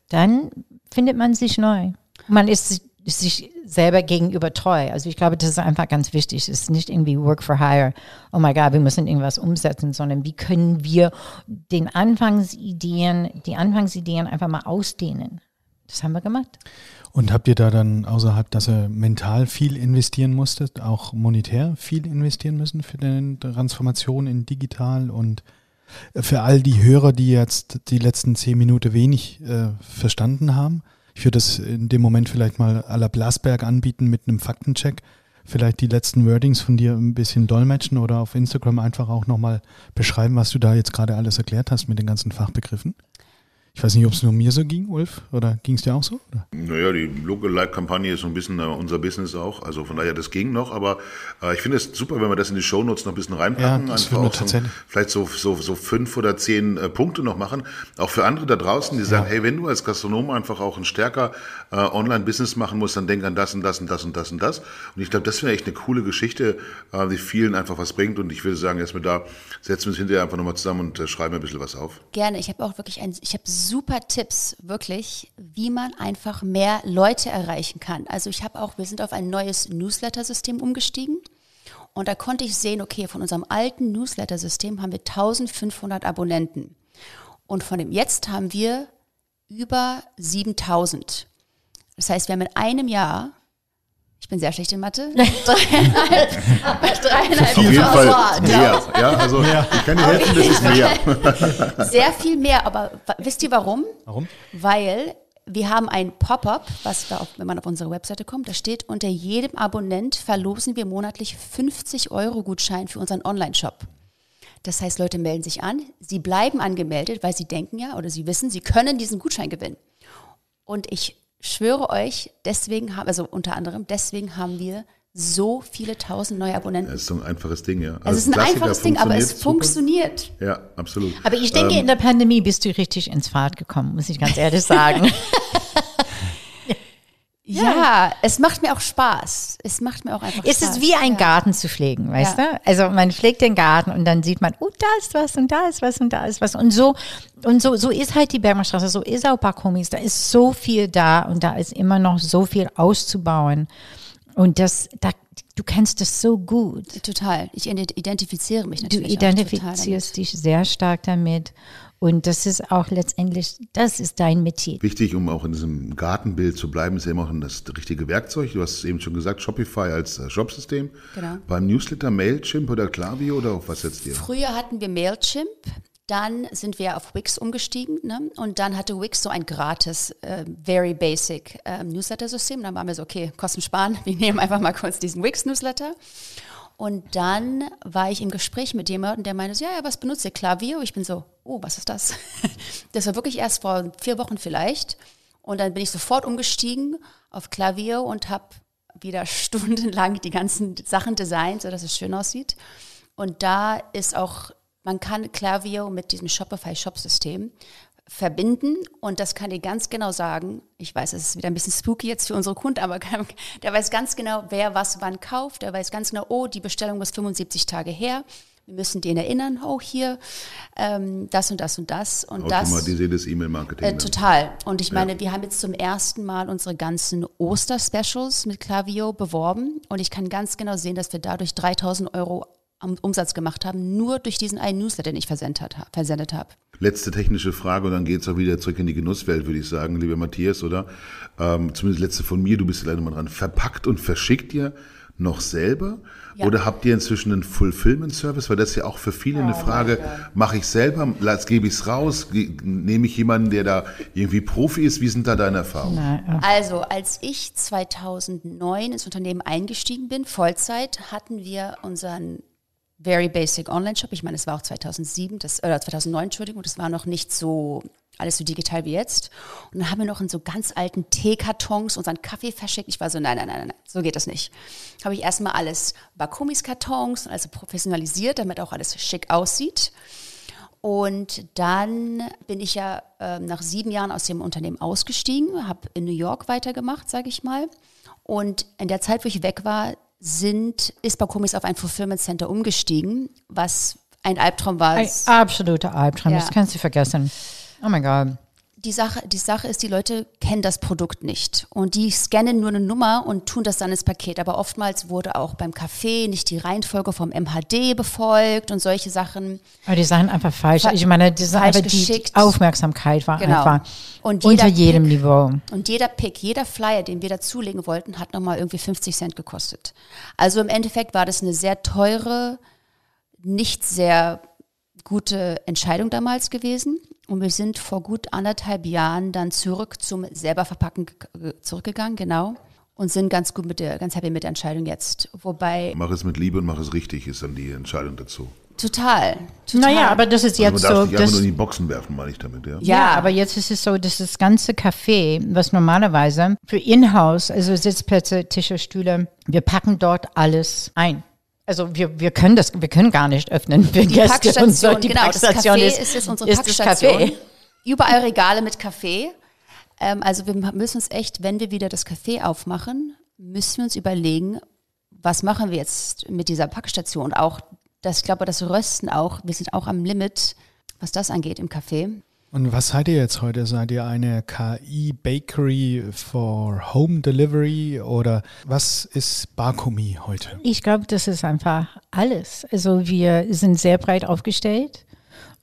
Dann findet man sich neu. Man ist sich selber gegenüber treu. Also ich glaube, das ist einfach ganz wichtig. Es ist nicht irgendwie Work for Hire. Oh my God, wir müssen irgendwas umsetzen, sondern wie können wir den Anfangsideen, die Anfangsideen einfach mal ausdehnen. Das haben wir gemacht. Und habt ihr da dann außerhalb, dass ihr mental viel investieren musstet, auch monetär viel investieren müssen für die Transformation in digital und für all die Hörer, die jetzt die letzten zehn Minuten wenig äh, verstanden haben? Ich würde das in dem Moment vielleicht mal à la Blasberg anbieten mit einem Faktencheck. Vielleicht die letzten Wordings von dir ein bisschen dolmetschen oder auf Instagram einfach auch nochmal beschreiben, was du da jetzt gerade alles erklärt hast mit den ganzen Fachbegriffen. Ich weiß nicht, ob es nur mir so ging, Ulf, oder ging es dir auch so? Oder? Naja, die Lookalike-Kampagne ist so ein bisschen äh, unser Business auch. Also von daher, das ging noch. Aber äh, ich finde es super, wenn wir das in die Shownotes noch ein bisschen reinpacken. Ja, das Einfach auch so, tatsächlich. vielleicht so, so, so fünf oder zehn äh, Punkte noch machen. Auch für andere da draußen, die sagen, hey, wenn du als Gastronom einfach auch ein stärker äh, Online-Business machen musst, dann denk an das und das und das und das und das. Und ich glaube, das wäre echt eine coole Geschichte, äh, die vielen einfach was bringt. Und ich würde sagen, erstmal da setzen wir uns hinterher einfach nochmal zusammen und äh, schreiben ein bisschen was auf. Gerne. Ich habe auch wirklich ein, ich habe super Tipps, wirklich, wie man einfach mehr Leute erreichen kann. Also ich habe auch, wir sind auf ein neues Newsletter-System umgestiegen. Und da konnte ich sehen, okay, von unserem alten Newsletter-System haben wir 1500 Abonnenten. Und von dem jetzt haben wir über 7000. Das heißt, wir haben in einem Jahr, ich bin sehr schlecht in Mathe, *laughs* *laughs* dreieinhalb, *laughs* dreieinhalb Auf jeden Fall Tausend. mehr. Ja, also ich kann dir helfen, das ist mehr. Sehr viel mehr, aber wisst ihr warum? Warum? Weil wir haben ein Pop-up, was da, auf, wenn man auf unsere Webseite kommt, da steht, unter jedem Abonnent verlosen wir monatlich 50 Euro Gutschein für unseren Online-Shop. Das heißt, Leute melden sich an, sie bleiben angemeldet, weil sie denken ja oder sie wissen, sie können diesen Gutschein gewinnen. Und ich schwöre euch, deswegen haben, also unter anderem, deswegen haben wir so viele tausend neue Abonnenten. Das ist so ein einfaches Ding, ja. Also es ist ein Klassiker, einfaches Ding, aber es funktioniert funktioniert. super. Ja, absolut. Aber ich denke, Ähm, in der Pandemie bist du richtig ins Fahrt gekommen, muss ich ganz ehrlich sagen. *laughs* Ja, es macht mir auch Spaß. Es macht mir auch einfach Es Spaß. ist wie ein ja. Garten zu pflegen, weißt Ja. du? Also man pflegt den Garten und dann sieht man, oh, da ist was und da ist was und da ist was. Und so, und so, so ist halt die Bergmannstraße, so ist auch Bakomis. Da ist so viel da und da ist immer noch so viel auszubauen. Und das, da, du kennst das so gut. Total. Ich ident- identifiziere mich Du natürlich auch total identifizierst dich sehr stark damit. Und das ist auch letztendlich, das ist dein Metier. Wichtig, um auch in diesem Gartenbild zu bleiben, ist eben auch das richtige Werkzeug. Du hast es eben schon gesagt, Shopify als äh, Shopsystem. Genau. Beim Newsletter Mailchimp oder Klaviyo oder auf was setzt ihr? Früher hatten wir Mailchimp, dann sind wir auf Wix umgestiegen ne? und dann hatte Wix so ein gratis, äh, very basic ähm, Newsletter-System. Dann waren wir so, okay, Kosten sparen, wir nehmen einfach mal kurz diesen Wix-Newsletter. Und dann war ich im Gespräch mit jemandem, der meinte, ja, ja, was benutzt ihr? Klaviyo? Ich bin so, oh, was ist das? *laughs* Das war wirklich erst vor vier Wochen vielleicht. Und dann bin ich sofort umgestiegen auf Klaviyo und habe wieder *laughs* stundenlang die ganzen Sachen designt, sodass es schön aussieht. Und da ist auch, man kann Klaviyo mit diesem Shopify-Shop-System verbinden und das kann dir ganz genau sagen, ich weiß, es ist wieder ein bisschen spooky jetzt für unsere Kunden, aber kann- *laughs* der weiß ganz genau, wer was wann kauft, der weiß ganz genau, oh, die Bestellung ist 75 Tage her, wir müssen den erinnern, oh, hier, ähm, das und das und das und das. Automatisiertes E-Mail-Marketing. Äh, dann. total. Und ich meine, wir haben jetzt zum ersten Mal unsere ganzen Oster-Specials mit Klaviyo beworben. Und ich kann ganz genau sehen, dass wir dadurch 3000 Euro Umsatz gemacht haben, nur durch diesen einen Newsletter, den ich versendet, versendet habe. Letzte technische Frage und dann geht es auch wieder zurück in die Genusswelt, würde ich sagen, lieber Matthias, oder? Ähm, zumindest letzte von mir, du bist leider mal dran. Verpackt und verschickt ihr noch selber? Ja. Oder habt ihr inzwischen einen Fulfillment-Service? Weil das ist ja auch für viele eine Frage, mache ich selber, gebe ich es raus, nehme ich jemanden, der da irgendwie Profi ist? Wie sind da deine Erfahrungen? Also, als ich 2009 ins Unternehmen eingestiegen bin, Vollzeit, hatten wir unseren Very Basic Online-Shop. Ich meine, es war auch 2007, das, oder 2009, Entschuldigung, das war noch nicht so alles so digital wie jetzt. Und dann haben wir noch in so ganz alten Teekartons unseren Kaffee verschickt. Ich war so, nein, nein, nein, nein, so geht das nicht. Habe ich erstmal alles Bakumis-Kartons, also professionalisiert, damit auch alles schick aussieht. Und dann bin ich ja ähm, nach sieben Jahren aus dem Unternehmen ausgestiegen, habe in New York weitergemacht, sage ich mal. Und in der Zeit, wo ich weg war, sind, ist Bakumis auf ein Fulfillment Center umgestiegen, was ein Albtraum war. Ein absoluter Albtraum, Ja. das kannst du vergessen. Oh mein Gott. Die Sache, die Sache ist, die Leute kennen das Produkt nicht und die scannen nur eine Nummer und tun das dann ins Paket. Aber oftmals wurde auch beim Kaffee nicht die Reihenfolge vom MHD befolgt und solche Sachen. Aber die Sachen einfach falsch. Fa- ich meine, die, Sachen die. Aufmerksamkeit war Genau. einfach Und unter jedem Pick- Niveau. Und jeder Pick, jeder Flyer, den wir dazulegen wollten, hat nochmal irgendwie 50 Cent gekostet. Also im Endeffekt war das eine sehr teure, nicht sehr gute Entscheidung damals gewesen. Und wir sind vor gut anderthalb Jahren dann zurück zum selber verpacken ge- zurückgegangen, genau. Und sind ganz gut mit der, ganz happy mit der Entscheidung jetzt. Wobei, Mach es mit Liebe und mach es richtig, ist dann die Entscheidung dazu. total, total. Naja, aber das ist Also man jetzt darf so. nicht einfach Das, nur in die Boxen werfen, meine ich damit, ja. ja, Ja. aber jetzt ist es so, dass das ganze Café, was normalerweise für Inhouse, also Sitzplätze, Tische, Stühle, wir packen dort alles ein. Also wir, wir können das, wir können gar nicht öffnen für Die Gäste und so. Packstation, Die genau, das Packstation Café ist, ist, unsere ist das Packstation. Überall Regale mit Kaffee. Ähm, also wir müssen uns echt, wenn wir wieder das Café aufmachen, müssen wir uns überlegen, was machen wir jetzt mit dieser Packstation? Auch das, ich glaube, das Rösten auch, wir sind auch am Limit, was das angeht im Café. Und was seid ihr jetzt heute? Seid ihr eine KI-Bakery for Home Delivery oder was ist Barkomi heute? Ich glaube, das ist einfach alles. Also wir sind sehr breit aufgestellt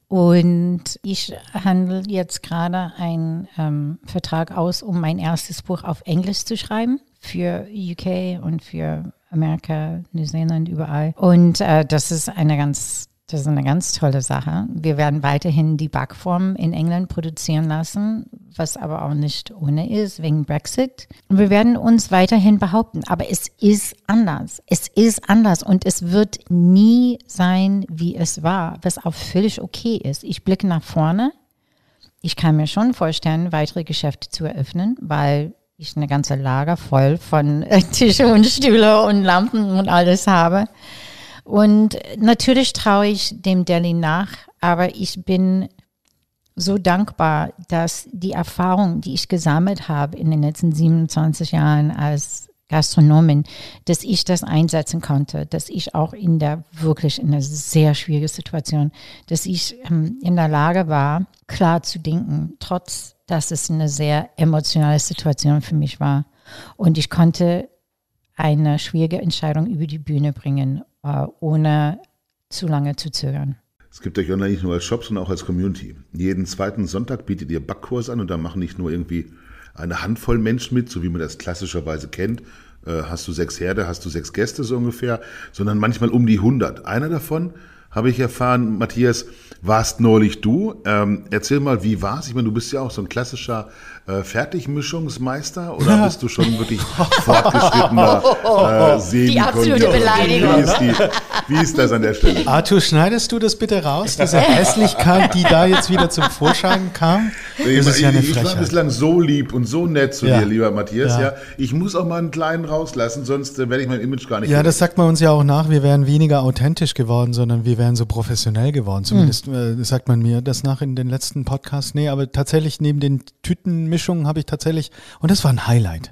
und ich handle jetzt gerade einen ähm, Vertrag aus, um mein erstes Buch auf Englisch zu schreiben für UK und für Amerika, New Zealand, überall. Und äh, das ist eine ganz das ist eine ganz tolle Sache. Wir werden weiterhin die Backform in England produzieren lassen, was aber auch nicht ohne ist wegen Brexit. Und wir werden uns weiterhin behaupten, aber es ist anders. Es ist anders und es wird nie sein, wie es war, was auch völlig okay ist. Ich blicke nach vorne. Ich kann mir schon vorstellen, weitere Geschäfte zu eröffnen, weil ich eine ganze Lager voll von *laughs* Tische und Stühle und Lampen und alles habe. Und natürlich traue ich dem Delhi nach, aber ich bin so dankbar, dass die Erfahrung, die ich gesammelt habe in den letzten 27 Jahren als Gastronomin, dass ich das einsetzen konnte, dass ich auch in der wirklich in einer sehr schwierigen Situation, dass ich ähm, in der Lage war, klar zu denken, trotz dass es eine sehr emotionale Situation für mich war. Und ich konnte eine schwierige Entscheidung über die Bühne bringen ohne zu lange zu zögern. Es gibt euch online nicht nur als Shop, sondern auch als Community. Jeden zweiten Sonntag bietet ihr Backkurs an und da machen nicht nur irgendwie eine Handvoll Menschen mit, so wie man das klassischerweise kennt. Äh, hast du sechs Herde, hast du sechs Gäste so ungefähr, sondern manchmal um die 100. Einer davon habe ich erfahren, Matthias, warst neulich du. Ähm, erzähl mal, wie war's? Ich meine, du bist ja auch so ein klassischer äh, Fertigmischungsmeister oder bist du schon wirklich *laughs* fortgeschrittener äh, Die absolute Beleidigung. Wie ist, die, wie ist das an der Stelle? Arthur, schneidest du das bitte raus, diese *laughs* Hässlichkeit, die da jetzt wieder zum Vorschein kam? Das ist ja eine ich war bislang so lieb und so nett zu Ja. dir, lieber Matthias. Ja. Ja. Ich muss auch mal einen kleinen rauslassen, sonst äh, werde ich mein Image gar nicht Ja, los. das sagt man uns ja auch nach. Wir wären weniger authentisch geworden, sondern wir wären so professionell geworden. Zumindest äh, sagt man mir das nach in den letzten Podcasts. Nee, aber tatsächlich neben den Tütenmischungen habe ich tatsächlich, und das war ein Highlight.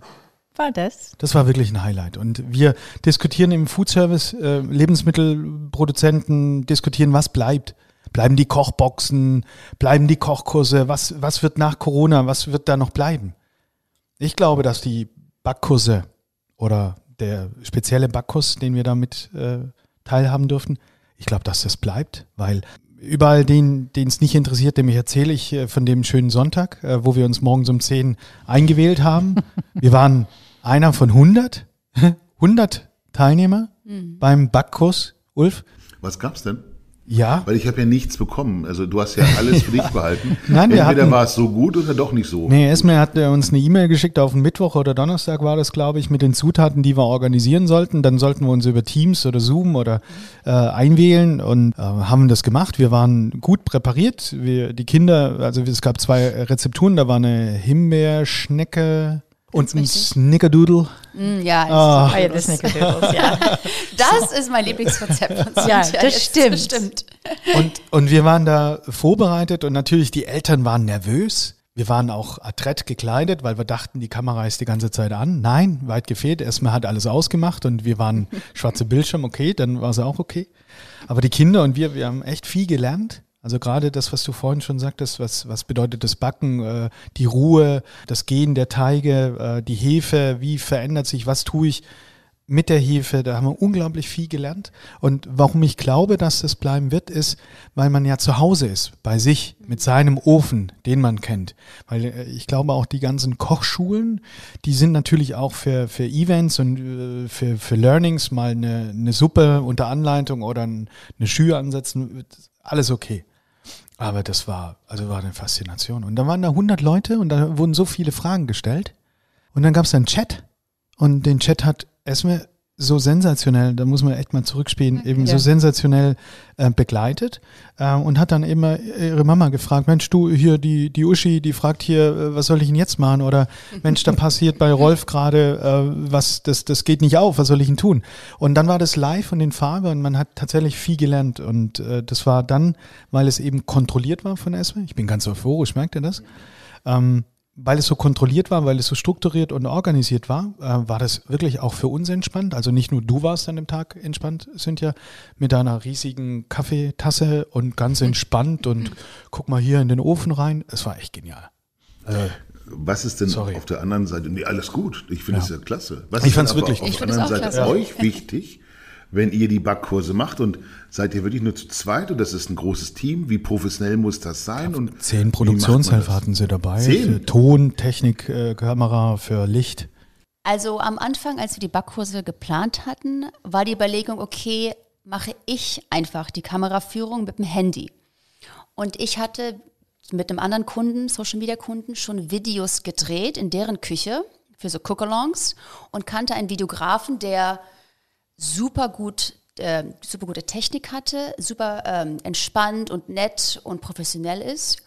War das? Das war wirklich ein Highlight. Und wir diskutieren im Foodservice, äh, Lebensmittelproduzenten diskutieren, was bleibt. Bleiben die Kochboxen, bleiben die Kochkurse, was, was wird nach Corona, was wird da noch bleiben? Ich glaube, dass die Backkurse oder der spezielle Backkurs, den wir damit äh, teilhaben dürfen, ich glaube, dass das bleibt, weil überall den, den es nicht interessiert, dem ich erzähle ich äh, von dem schönen Sonntag, äh, wo wir uns morgens um 10 eingewählt haben. *laughs* Wir waren einer von 100, 100 Teilnehmer beim Backkurs. Ulf? Was gab's denn? Ja, Weil ich habe ja nichts bekommen. Also du hast ja alles für dich *laughs* behalten. Nein, wir Entweder hatten- war es so gut oder doch nicht so. Nee, Esme hat äh, uns eine E-Mail geschickt auf den Mittwoch oder Donnerstag war das, glaube ich, mit den Zutaten, die wir organisieren sollten. Dann sollten wir uns über Teams oder Zoom oder äh, einwählen und äh, haben das gemacht. Wir waren gut präpariert. Wir, die Kinder, also es gab zwei Rezepturen, da war eine Himbeerschnecke und ein? Snickerdoodle. Mm, ja, Ah. das, Ah, ja, das Snickerdoodles, ja. *laughs* das ist mein Lieblingsrezept von Ja, das stimmt. bestimmt. Und, und wir waren da vorbereitet und natürlich die Eltern waren nervös. Wir waren auch adrett gekleidet, weil wir dachten, die Kamera ist die ganze Zeit an. Nein, weit gefehlt. Erstmal hat alles ausgemacht und wir waren *laughs* schwarze Bildschirm, okay, dann war es auch okay. Aber die Kinder und wir, wir haben echt viel gelernt. Also gerade das, was du vorhin schon sagtest, was, was bedeutet das Backen, äh, die Ruhe, das Gehen der Teige, äh, die Hefe, wie verändert sich, was tue ich mit der Hefe, da haben wir unglaublich viel gelernt. Und warum ich glaube, dass das bleiben wird, ist, weil man ja zu Hause ist, bei sich, mit seinem Ofen, den man kennt. Weil äh, ich glaube auch die ganzen Kochschulen, die sind natürlich auch für, für Events und äh, für, für Learnings mal eine, eine Suppe unter Anleitung oder ein, eine Schühe ansetzen, alles okay. Aber das war, also war eine Faszination. Und da waren da 100 Leute und da wurden so viele Fragen gestellt. Und dann gab es einen Chat und den Chat hat Esme so sensationell, da muss man echt mal zurückspielen, eben so Ja. sensationell äh, begleitet äh, und hat dann immer ihre Mama gefragt, Mensch, du hier, die, die Uschi, die fragt hier, äh, was soll ich denn jetzt machen? Oder *laughs* Mensch, da passiert bei Rolf gerade äh, was, das, das geht nicht auf, was soll ich denn tun? Und dann war das live und in Farbe und man hat tatsächlich viel gelernt und äh, das war dann, weil es eben kontrolliert war von Esme, ich bin ganz euphorisch, merkt ihr das? Ähm, weil es so kontrolliert war, weil es so strukturiert und organisiert war, äh, war das wirklich auch für uns entspannt. Also nicht nur du warst an dem Tag entspannt, Cynthia, mit deiner riesigen Kaffeetasse und ganz entspannt und guck mal hier in den Ofen rein. Es war echt genial. Äh, was ist denn Sorry. auf der anderen Seite? Nee, alles gut. Ich finde es ja. klasse. Was Ich ist denn fand's aber wirklich- auf Ich der es anderen Seite klasse. euch wichtig, wenn ihr die Backkurse macht und seid ihr wirklich nur zu zweit und das ist ein großes Team? Wie professionell muss das sein? Und Zehn Produktionshelfer hatten sie dabei. Zehn? Für Ton, Technik, äh, Kamera, für Licht. Also am Anfang, als wir die Backkurse geplant hatten, war die Überlegung, okay, mache ich einfach die Kameraführung mit dem Handy. Und ich hatte mit einem anderen Kunden, Social Media Kunden, schon Videos gedreht in deren Küche für so Cookalongs und kannte einen Videografen, der super gut, äh, super gute Technik hatte, super ähm, entspannt und nett und professionell ist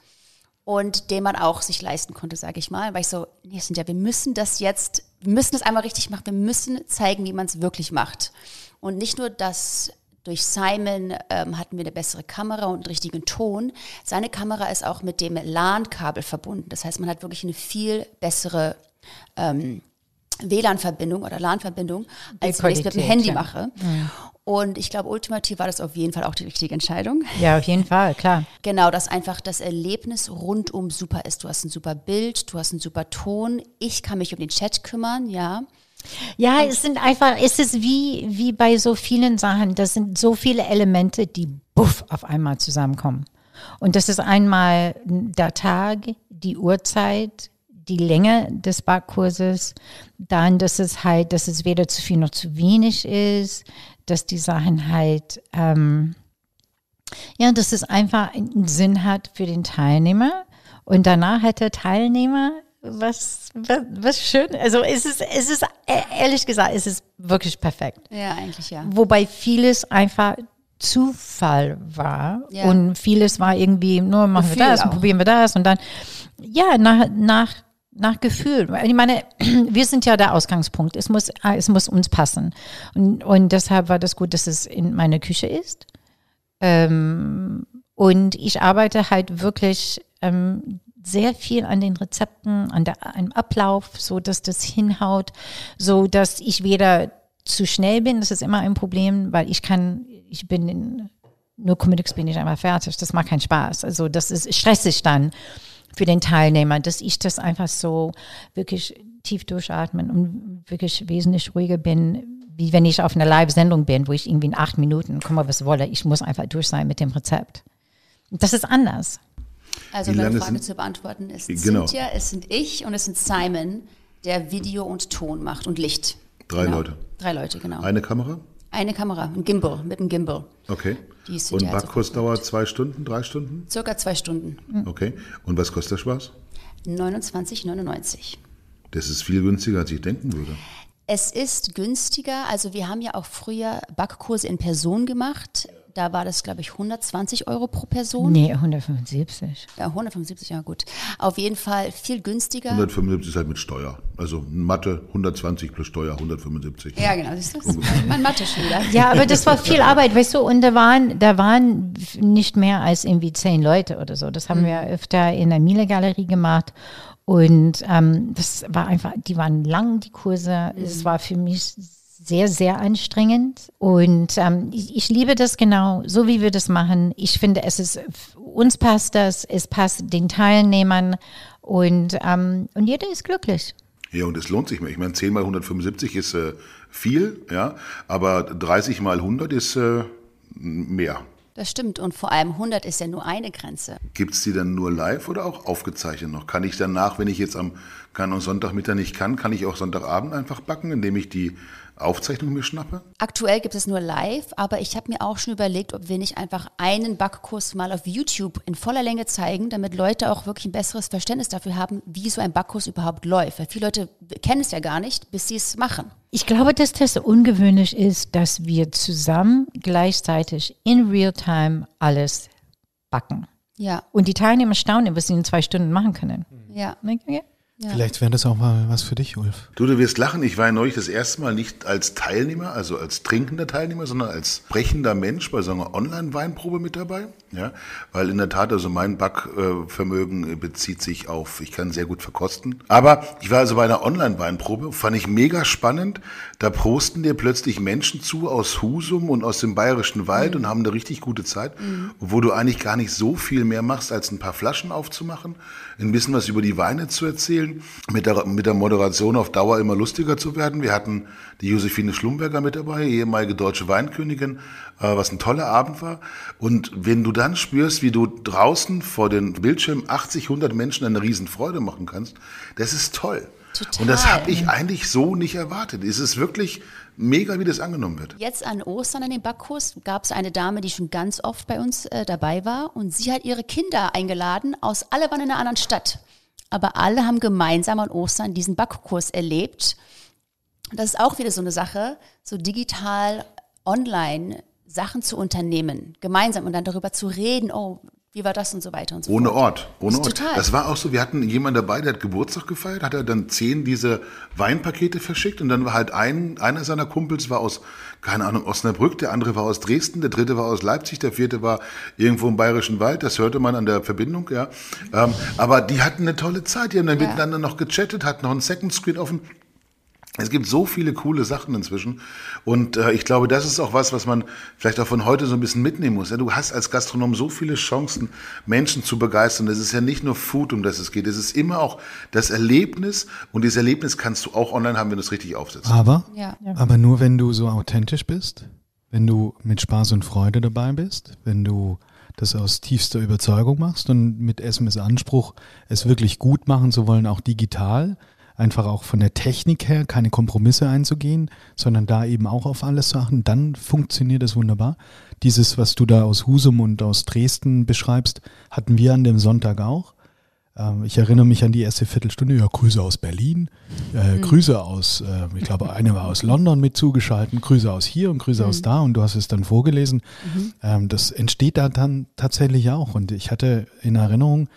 und den man auch sich leisten konnte, sage ich mal. Weil ich so, nee, Cynthia, wir müssen das jetzt, wir müssen das einmal richtig machen, wir müssen zeigen, wie man es wirklich macht. Und nicht nur das, durch Simon ähm, hatten wir eine bessere Kamera und einen richtigen Ton. Seine Kamera ist auch mit dem LAN-Kabel verbunden. Das heißt, man hat wirklich eine viel bessere ähm, WLAN-Verbindung oder LAN-Verbindung, als wenn ich es mit dem Handy ja. mache. Und ich glaube, ultimativ war das auf jeden Fall auch die richtige Entscheidung. Ja, auf jeden Fall, klar. Genau, dass einfach das Erlebnis rundum super ist. Du hast ein super Bild, du hast einen super Ton. Ich kann mich um den Chat kümmern, ja. Ja, es sind einfach, es ist wie, wie bei so vielen Sachen, das sind so viele Elemente, die buff auf einmal zusammenkommen. Und das ist einmal der Tag, die Uhrzeit, die Länge des Backkurses, dann, dass es halt, dass es weder zu viel noch zu wenig ist, dass die Sachen halt, ähm, ja, dass es einfach einen Sinn hat für den Teilnehmer. Und danach hat der Teilnehmer was, was, was schön. Also es ist, es ist, äh, ehrlich gesagt, es ist wirklich perfekt. Ja, eigentlich ja. Wobei vieles einfach Zufall war Ja. und vieles war irgendwie, nur machen wir das und probieren wir das und dann, ja, nach, nach, nach Gefühl. Ich meine, *clears throat* wir sind ja der Ausgangspunkt. Es muss, es muss uns passen. Und, und deshalb war das gut, dass es in meiner Küche ist. Ähm, und ich arbeite halt wirklich ähm, sehr viel an den Rezepten, an der, einem Ablauf, so dass das hinhaut, so dass ich weder zu schnell bin, das ist immer ein Problem, weil ich kann, ich bin in nur Comedics bin ich einmal fertig. Das macht keinen Spaß. Also das ist stressig dann für den Teilnehmer, dass ich das einfach so wirklich tief durchatmen und wirklich wesentlich ruhiger bin, wie wenn ich auf einer Live-Sendung bin, wo ich irgendwie in acht Minuten, komm mal, was wolle, ich muss einfach durch sein mit dem Rezept. Das ist anders. Also Wie um lange Frage zu beantworten ist Genau. Cynthia, es sind ich und es sind Simon, der Video und Ton macht und Licht. Drei genau. Leute. Drei Leute, genau. Eine Kamera? Eine Kamera, ein Gimbal, mit einem Gimbal. Okay. Die ist Und also Backkurs verkauft. dauert zwei Stunden, drei Stunden? Circa zwei Stunden. Okay. Und was kostet der Spaß? 29,99. Das ist viel günstiger, als ich denken würde. Es ist günstiger. Also wir haben ja auch früher Backkurse in Person gemacht. Da war das, glaube ich, 120 Euro pro Person. Nee, 175. Ja, 175, ja gut. Auf jeden Fall viel günstiger. 175 ist halt mit Steuer. Also Mathe 120 plus Steuer 175. Ja, genau, siehst du? Mein Mathe-Schüler. Ja, aber das war viel *laughs* Arbeit, weißt du, und da waren, da waren nicht mehr als irgendwie zehn Leute oder so. Das haben wir öfter in der Miele-Galerie gemacht. Und ähm, das war einfach, die waren lang, die Kurse. Es war für mich sehr, sehr anstrengend. Und ähm, ich, ich liebe das genau, so wie wir das machen. Ich finde, es ist, uns passt das, es passt den Teilnehmern und, ähm, und jeder ist glücklich. Ja, und es lohnt sich mehr. Ich meine, 10 mal 175 ist äh, viel, ja, aber 30 mal 100 ist äh, mehr. Das stimmt. Und vor allem 100 ist ja nur eine Grenze. Gibt es die dann nur live oder auch aufgezeichnet noch? Kann ich danach, wenn ich jetzt am kann am Sonntagmittag nicht kann, kann ich auch Sonntagabend einfach backen, indem ich die Aufzeichnung mir schnappe? Aktuell gibt es nur live, aber ich habe mir auch schon überlegt, ob wir nicht einfach einen Backkurs mal auf YouTube in voller Länge zeigen, damit Leute auch wirklich ein besseres Verständnis dafür haben, wie so ein Backkurs überhaupt läuft. Weil viele Leute kennen es ja gar nicht, bis sie es machen. Ich glaube, dass das ungewöhnlich ist, dass wir zusammen gleichzeitig in Realtime alles backen. Ja, Und die Teilnehmer staunen, was sie in zwei Stunden machen können. ja. Ja. Vielleicht wäre das auch mal was für dich, Ulf. Du, du wirst lachen. Ich war ja neulich das erste Mal nicht als Teilnehmer, also als trinkender Teilnehmer, sondern als sprechender Mensch bei so einer Online-Weinprobe mit dabei. Ja, weil in der Tat, also mein Backvermögen bezieht sich auf, ich kann sehr gut verkosten. Aber ich war also bei einer Online-Weinprobe, fand ich mega spannend. Da prosten dir plötzlich Menschen zu aus Husum und aus dem bayerischen Wald mhm. und haben eine richtig gute Zeit, mhm. wo du eigentlich gar nicht so viel mehr machst, als ein paar Flaschen aufzumachen, ein bisschen was über die Weine zu erzählen, mit der, mit der Moderation auf Dauer immer lustiger zu werden. Wir hatten die Josephine Schlumberger mit dabei, ehemalige deutsche Weinkönigin, äh, was ein toller Abend war. Und wenn du dann spürst, wie du draußen vor den Bildschirmen 80, 100 Menschen eine Riesenfreude machen kannst, das ist toll. Total. Und das habe ich eigentlich so nicht erwartet. Es ist wirklich mega, wie das angenommen wird. Jetzt an Ostern an dem Backkurs gab es eine Dame, die schon ganz oft bei uns äh, dabei war und sie hat ihre Kinder eingeladen aus alle waren in einer anderen Stadt. Aber alle haben gemeinsam an Ostern diesen Backkurs erlebt. Das ist auch wieder so eine Sache, so digital, online Sachen zu unternehmen, gemeinsam und dann darüber zu reden, oh, wie war das und so weiter und so ohne fort. Ort, ohne Ort. Total. Das war auch so, wir hatten jemanden dabei, der hat Geburtstag gefeiert, hat er dann zehn diese Weinpakete verschickt und dann war halt ein, einer seiner Kumpels war aus, keine Ahnung, Osnabrück, der andere war aus Dresden, der dritte war aus Leipzig, der vierte war irgendwo im Bayerischen Wald, das hörte man an der Verbindung, ja. Ähm, aber die hatten eine tolle Zeit, die haben dann ja. miteinander noch gechattet, hatten noch einen Second Screen offen es gibt so viele coole Sachen inzwischen und äh, ich glaube, das ist auch was, was man vielleicht auch von heute so ein bisschen mitnehmen muss. Ja, du hast als Gastronom so viele Chancen, Menschen zu begeistern. Es ist ja nicht nur Food, um das es geht. Es ist immer auch das Erlebnis und dieses Erlebnis kannst du auch online haben, wenn du es richtig aufsetzt. Aber, ja. aber nur wenn du so authentisch bist, wenn du mit Spaß und Freude dabei bist, wenn du das aus tiefster Überzeugung machst und mit SMS Anspruch, es wirklich gut machen zu wollen, auch digital einfach auch von der Technik her keine Kompromisse einzugehen, sondern da eben auch auf alles zu achten, dann funktioniert das wunderbar. Dieses, was du da aus Husum und aus Dresden beschreibst, hatten wir an dem Sonntag auch. Ähm, ich erinnere mich an die erste Viertelstunde, ja, Grüße aus Berlin, äh, mhm. Grüße aus, äh, ich glaube, eine war aus London mit zugeschalten, Grüße aus hier und Grüße mhm. aus da und du hast es dann vorgelesen. Mhm. Ähm, das entsteht da dann tatsächlich auch und ich hatte in Erinnerung,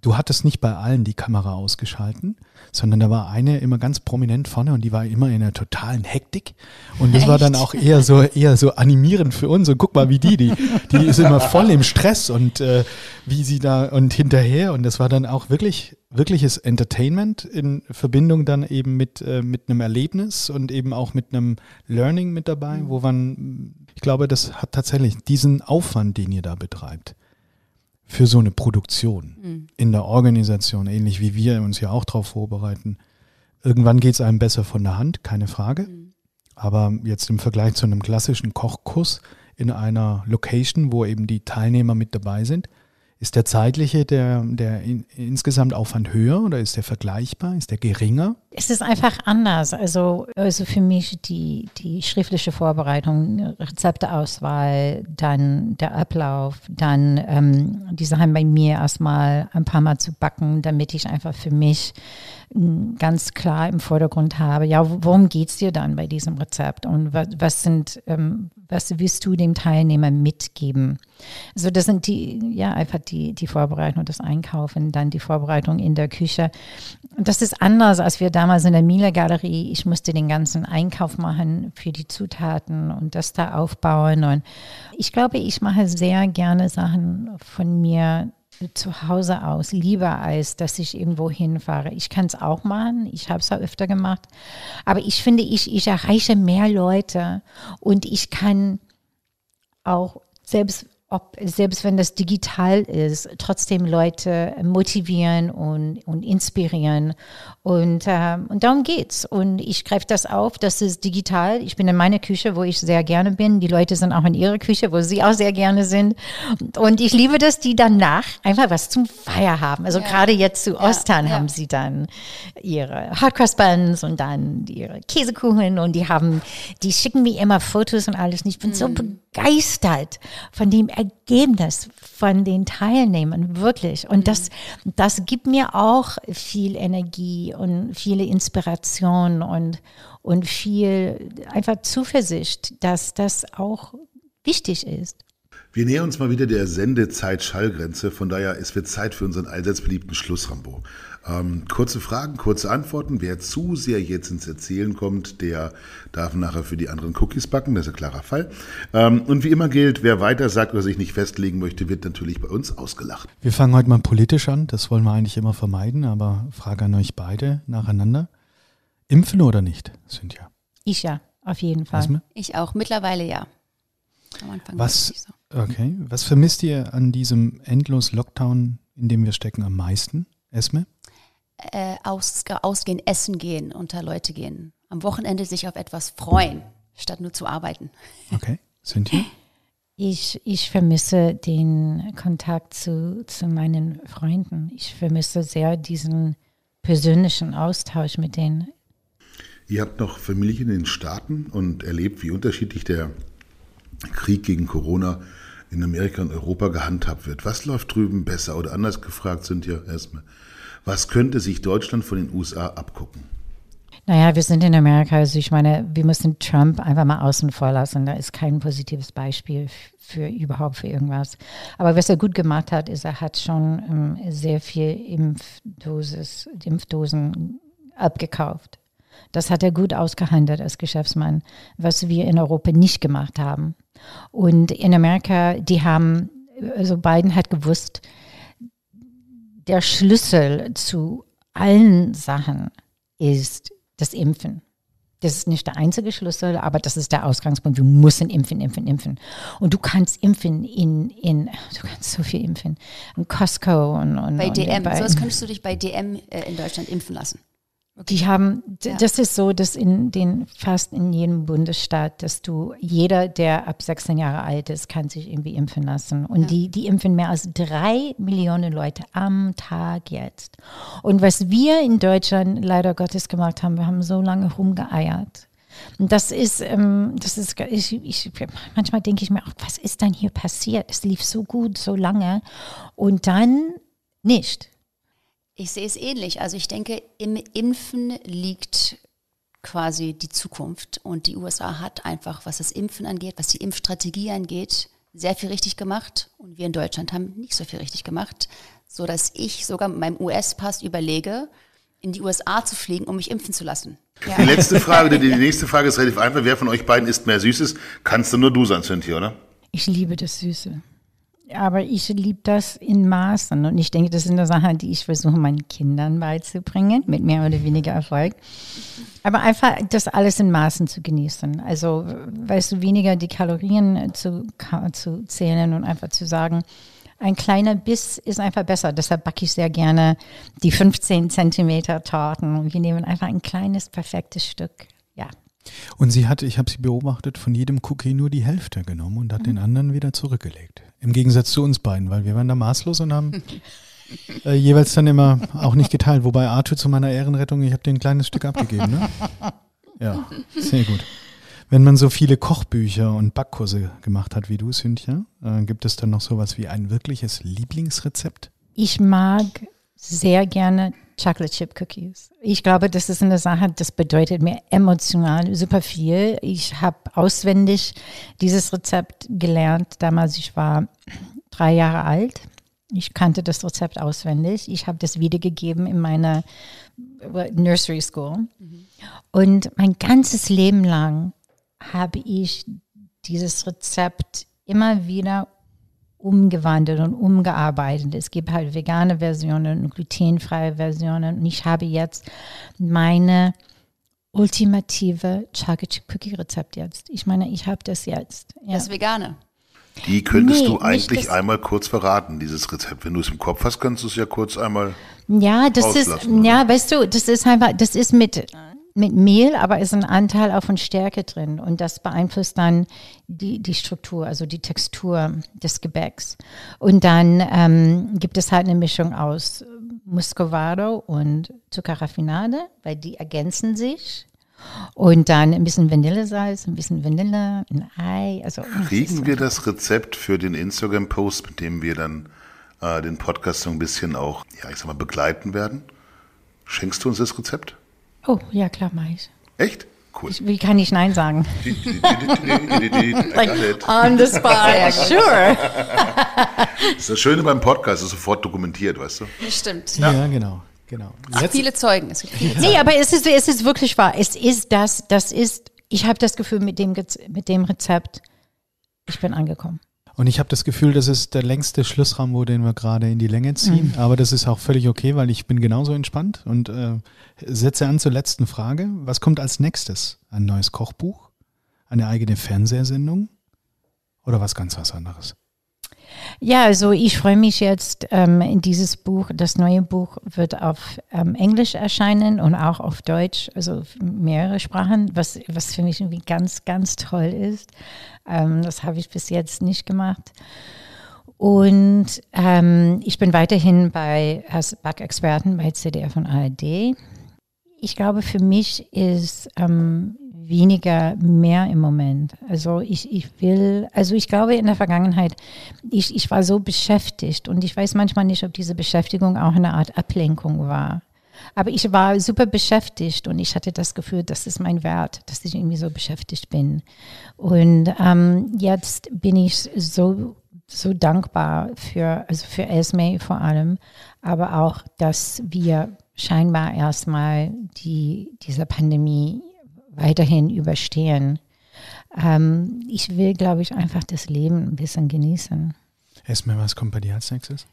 du hattest nicht bei allen die Kamera ausgeschalten, sondern da war eine immer ganz prominent vorne und die war immer in einer totalen Hektik. Und das Echt? war dann auch eher so, eher so animierend für uns. Und guck mal, wie die, die, die ist immer voll im Stress und äh, wie sie da und hinterher. Und das war dann auch wirklich, wirkliches Entertainment in Verbindung dann eben mit, äh, mit einem Erlebnis und eben auch mit einem Learning mit dabei, wo man, ich glaube, das hat tatsächlich diesen Aufwand, den ihr da betreibt für so eine Produktion mhm. in der Organisation, ähnlich wie wir uns ja auch darauf vorbereiten. Irgendwann geht es einem besser von der Hand, keine Frage. Mhm. Aber jetzt im Vergleich zu einem klassischen Kochkurs in einer Location, wo eben die Teilnehmer mit dabei sind, ist der zeitliche, der, der in, insgesamt Aufwand höher oder ist der vergleichbar? Ist der geringer? Es ist einfach anders. Also, also für mich die, die schriftliche Vorbereitung, Rezepteauswahl, dann der Ablauf, dann ähm, die Sachen bei mir erstmal ein paar Mal zu backen, damit ich einfach für mich ganz klar im Vordergrund habe, ja, worum geht es dir dann bei diesem Rezept und was, was sind, ähm, was willst du dem Teilnehmer mitgeben? Also das sind die, ja, einfach die, die Vorbereitung das Einkaufen, dann die Vorbereitung in der Küche. Und das ist anders, als wir damals in der Miele-Galerie. Ich musste den ganzen Einkauf machen für die Zutaten und das da aufbauen. Und ich glaube, ich mache sehr gerne Sachen von mir zu Hause aus, lieber als dass ich irgendwo hinfahre. Ich kann es auch machen, ich habe es auch öfter gemacht, aber ich finde, ich, ich erreiche mehr Leute und ich kann auch selbst ob selbst wenn das digital ist, trotzdem Leute motivieren und, und inspirieren. Und, äh, und darum geht's. Und ich greife das auf, das ist digital. Ich bin in meiner Küche, wo ich sehr gerne bin. Die Leute sind auch in ihrer Küche, wo sie auch sehr gerne sind. Und ich liebe das, die danach einfach was zum Feier haben. Also ja. gerade jetzt zu Ostern ja, ja. haben sie dann ihre Hardcross Buns und dann ihre Käsekuchen und die haben, die schicken mir immer Fotos und alles. Und ich bin mhm. so begeistert von dem Ergebnis von den Teilnehmern, wirklich. Und das, mhm. das gibt mir auch viel Energie und viele Inspiration und, und viel einfach Zuversicht, dass das auch wichtig ist. Wir nähern uns mal wieder der Sendezeit-Schallgrenze. Von daher, es wird Zeit für unseren allseits beliebten Schlussrambo. Ähm, kurze Fragen, kurze Antworten. Wer zu sehr jetzt ins Erzählen kommt, der darf nachher für die anderen Cookies backen. Das ist ein klarer Fall. Ähm, und wie immer gilt, wer weiter sagt oder sich nicht festlegen möchte, wird natürlich bei uns ausgelacht. Wir fangen heute mal politisch an. Das wollen wir eigentlich immer vermeiden. Aber Frage an euch beide nacheinander. Impfen oder nicht, Cynthia? Ich ja, auf jeden Fall. Esme? Ich auch. Mittlerweile ja. Am Anfang Was, nicht so. okay. Was vermisst ihr an diesem endlos Lockdown, in dem wir stecken, am meisten, Esme? Äh, aus, ausgehen, essen gehen, unter Leute gehen. Am Wochenende sich auf etwas freuen, statt nur zu arbeiten. *laughs* Okay. Cynthia? Ich, ich vermisse den Kontakt zu, zu meinen Freunden. Ich vermisse sehr diesen persönlichen Austausch mit denen. Ihr habt noch Familie in den Staaten und erlebt, wie unterschiedlich der Krieg gegen Corona in Amerika und Europa gehandhabt wird. Was läuft drüben besser oder anders gefragt sind ja erstmal, was könnte sich Deutschland von den USA abgucken? Naja, wir sind in Amerika, also ich meine, wir müssen Trump einfach mal außen vor lassen. Da ist kein positives Beispiel für überhaupt für irgendwas. Aber was er gut gemacht hat, ist, er hat schon ähm, sehr viel Impfdosis, Impfdosen abgekauft. Das hat er gut ausgehandelt als Geschäftsmann, was wir in Europa nicht gemacht haben. Und in Amerika, die haben, also Biden hat gewusst, der Schlüssel zu allen Sachen ist das Impfen. Das ist nicht der einzige Schlüssel, aber das ist der Ausgangspunkt. Wir müssen impfen, impfen, impfen. Und du kannst impfen in, in du kannst so viel impfen. In Costco und, und Bei und DM. bei, so was könntest du dich bei DM äh, in Deutschland impfen lassen. Die haben, Ja. das ist so, dass in den fast in jedem Bundesstaat, dass du, jeder, der ab 16 Jahre alt ist, kann sich irgendwie impfen lassen. Und die, die impfen mehr als drei Millionen Leute am Tag jetzt. Und was wir in Deutschland leider Gottes gemacht haben, wir haben so lange rumgeeiert. Und das ist, ähm, das ist, ich, ich, manchmal denke ich mir auch, was ist denn hier passiert? Es lief so gut, so lange und dann nicht. Ich sehe es ähnlich. Also ich denke, im Impfen liegt quasi die Zukunft. Und die USA hat einfach, was das Impfen angeht, was die Impfstrategie angeht, sehr viel richtig gemacht. Und wir in Deutschland haben nicht so viel richtig gemacht, so dass ich sogar mit meinem US-Pass überlege, in die USA zu fliegen, um mich impfen zu lassen. Die letzte Frage, die, die *laughs* nächste Frage ist relativ einfach. Wer von euch beiden isst mehr Süßes? Kannst du nur du sein, Cynthia, oder? Ich liebe das Süße. Aber ich liebe das in Maßen. Und ich denke, das ist eine Sache, die ich versuche, meinen Kindern beizubringen, mit mehr oder weniger Erfolg. Aber einfach das alles in Maßen zu genießen. Also, weißt du, weniger die Kalorien zu, zu zählen und einfach zu sagen, ein kleiner Biss ist einfach besser. Deshalb backe ich sehr gerne die 15 Zentimeter Torten. Wir nehmen einfach ein kleines, perfektes Stück. Und sie hat, ich habe sie beobachtet, von jedem Cookie nur die Hälfte genommen und hat den anderen wieder zurückgelegt. Im Gegensatz zu uns beiden, weil wir waren da maßlos und haben *laughs* äh, jeweils dann immer auch nicht geteilt. Wobei Arthur zu meiner Ehrenrettung, ich habe dir ein kleines Stück abgegeben. Ne? Ja, sehr gut. Wenn man so viele Kochbücher und Backkurse gemacht hat wie du, Cynthia, äh, gibt es dann noch sowas wie ein wirkliches Lieblingsrezept? Ich mag sehr gerne Chocolate Chip Cookies. Ich glaube, das ist eine Sache, das bedeutet mir emotional super viel. Ich habe auswendig dieses Rezept gelernt. Damals, ich war drei Jahre alt. Ich kannte das Rezept auswendig. Ich habe das wiedergegeben in meiner Nursery School. Und mein ganzes Leben lang habe ich dieses Rezept immer wieder umgewandelt und umgearbeitet. Es gibt halt vegane Versionen und glutenfreie Versionen. Und ich habe jetzt meine ultimative Chocolate Chip Cookie Rezept jetzt. Ich meine, ich habe das jetzt. Ja. Das Vegane. Die könntest Nee, du eigentlich einmal kurz verraten, dieses Rezept. Wenn du es im Kopf hast, kannst du es ja kurz einmal. Ja, das ist, oder? ja, weißt du, das ist einfach, das ist mit, mit Mehl, aber ist ein Anteil auch von Stärke drin und das beeinflusst dann die, die Struktur, also die Textur des Gebäcks. Und dann ähm, gibt es halt eine Mischung aus Muscovado und Zuckerraffinade, weil die ergänzen sich. Und dann ein bisschen Vanillesalz, ein bisschen Vanille, ein Ei. Also Kriegen wir das Rezept für den Instagram-Post, mit dem wir dann äh, den Podcast so ein bisschen auch, ja, ich sag mal, begleiten werden? Schenkst du uns das Rezept? Oh, ja klar, mach ich. Echt? Cool. Wie kann ich Nein sagen? It. on the spot. sure. Das ist das Schöne beim Podcast, ist sofort dokumentiert, weißt du? Stimmt. Ja, genau. genau. Jetzt, Viele Zeugen. Es viele Nee, aber es ist, es ist wirklich wahr. Es ist das, das ist, ich habe das Gefühl, mit dem, mit dem Rezept, ich bin angekommen. Und ich habe das Gefühl, das ist der längste Schlussrambo, den wir gerade in die Länge ziehen. Aber das ist auch völlig okay, weil ich bin genauso entspannt und äh, setze an zur letzten Frage. Was kommt als nächstes? Ein neues Kochbuch? Eine eigene Fernsehsendung? Oder was ganz was anderes? Ja, also ich freue mich jetzt ähm, in dieses Buch. Das neue Buch wird auf ähm, Englisch erscheinen und auch auf Deutsch, also mehrere Sprachen, was, was für mich irgendwie ganz, ganz toll ist. Ähm, das habe ich bis jetzt nicht gemacht. Und ähm, ich bin weiterhin bei als Backexperten bei CDF und ARD. Ich glaube, für mich ist ähm, weniger mehr im Moment. Also ich, ich will, also ich glaube in der Vergangenheit, ich, ich war so beschäftigt und ich weiß manchmal nicht, ob diese Beschäftigung auch eine Art Ablenkung war. Aber ich war super beschäftigt und ich hatte das Gefühl, das ist mein Wert, dass ich irgendwie so beschäftigt bin. Und ähm, jetzt bin ich so, so dankbar für, also für Esme vor allem, aber auch, dass wir scheinbar erstmal die, diese Pandemie weiterhin überstehen. Ähm, ich will, glaube ich, einfach das Leben ein bisschen genießen. Esme, was kommt bei dir als nächstes?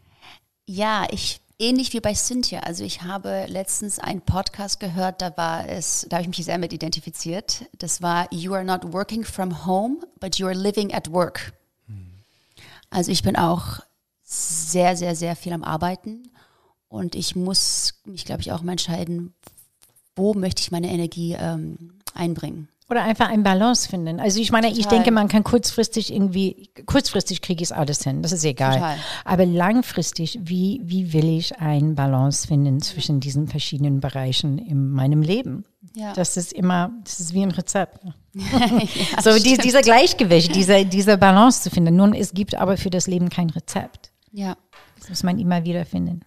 Ja, ich ähnlich wie bei Cynthia. Also ich habe letztens einen Podcast gehört, da war es, da habe ich mich sehr mit identifiziert. Das war You are not working from home, but you are living at work. Also ich bin auch sehr, sehr, sehr viel am Arbeiten und ich muss mich, glaube ich, auch mal entscheiden, wo möchte ich meine Energie ähm, einbringen. Oder einfach ein Balance finden. Also ich meine, ich Total. denke, man kann kurzfristig irgendwie, kurzfristig kriege ich es alles hin, das ist egal. Total. Aber langfristig, wie, wie will ich ein Balance finden zwischen diesen verschiedenen Bereichen in meinem Leben? Ja. Das ist immer, das ist wie ein Rezept. *laughs* ja, so die, dieser Gleichgewicht, diese, diese Balance zu finden. Nun, es gibt aber für das Leben kein Rezept. Ja. Das muss man immer wieder finden.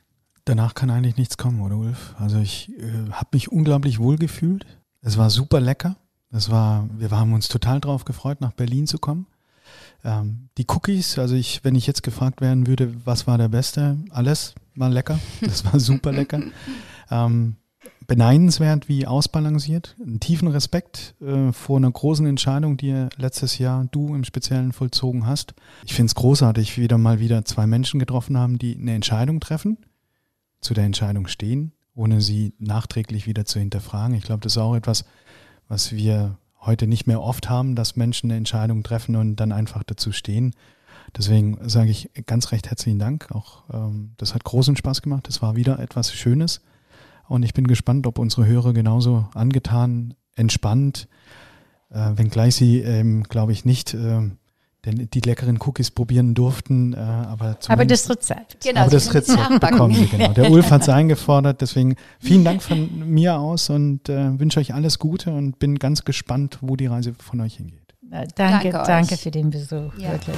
Danach kann eigentlich nichts kommen, oder Ulf? Also ich äh, habe mich unglaublich wohl gefühlt. Es war super lecker. Es war, wir haben uns total drauf gefreut, nach Berlin zu kommen. Ähm, die Cookies, also ich, wenn ich jetzt gefragt werden würde, was war der beste, alles war lecker. Das war super lecker. *laughs* Ähm, beneidenswert, wie ausbalanciert. Einen tiefen Respekt äh, vor einer großen Entscheidung, die letztes Jahr du im Speziellen vollzogen hast. Ich finde es großartig, wie wieder mal wieder zwei Menschen getroffen haben, die eine Entscheidung treffen, zu der Entscheidung stehen, ohne sie nachträglich wieder zu hinterfragen. Ich glaube, das ist auch etwas, was wir heute nicht mehr oft haben, dass Menschen eine Entscheidung treffen und dann einfach dazu stehen. Deswegen sage ich ganz recht herzlichen Dank. Auch ähm, das hat großen Spaß gemacht. Es war wieder etwas Schönes. Und ich bin gespannt, ob unsere Hörer genauso angetan, entspannt, äh, wenngleich sie, ähm, glaube ich, nicht äh, denn die leckeren Cookies probieren durften. Äh, aber, Aber das Rezept. Genau, aber das Rezept bekommen Sie, genau. Der Ulf hat es *laughs* eingefordert, deswegen vielen Dank von *laughs* mir aus und äh, wünsche euch alles Gute und bin ganz gespannt, wo die Reise von euch hingeht. Äh, Danke, Danke danke, für den Besuch, Ja. wirklich.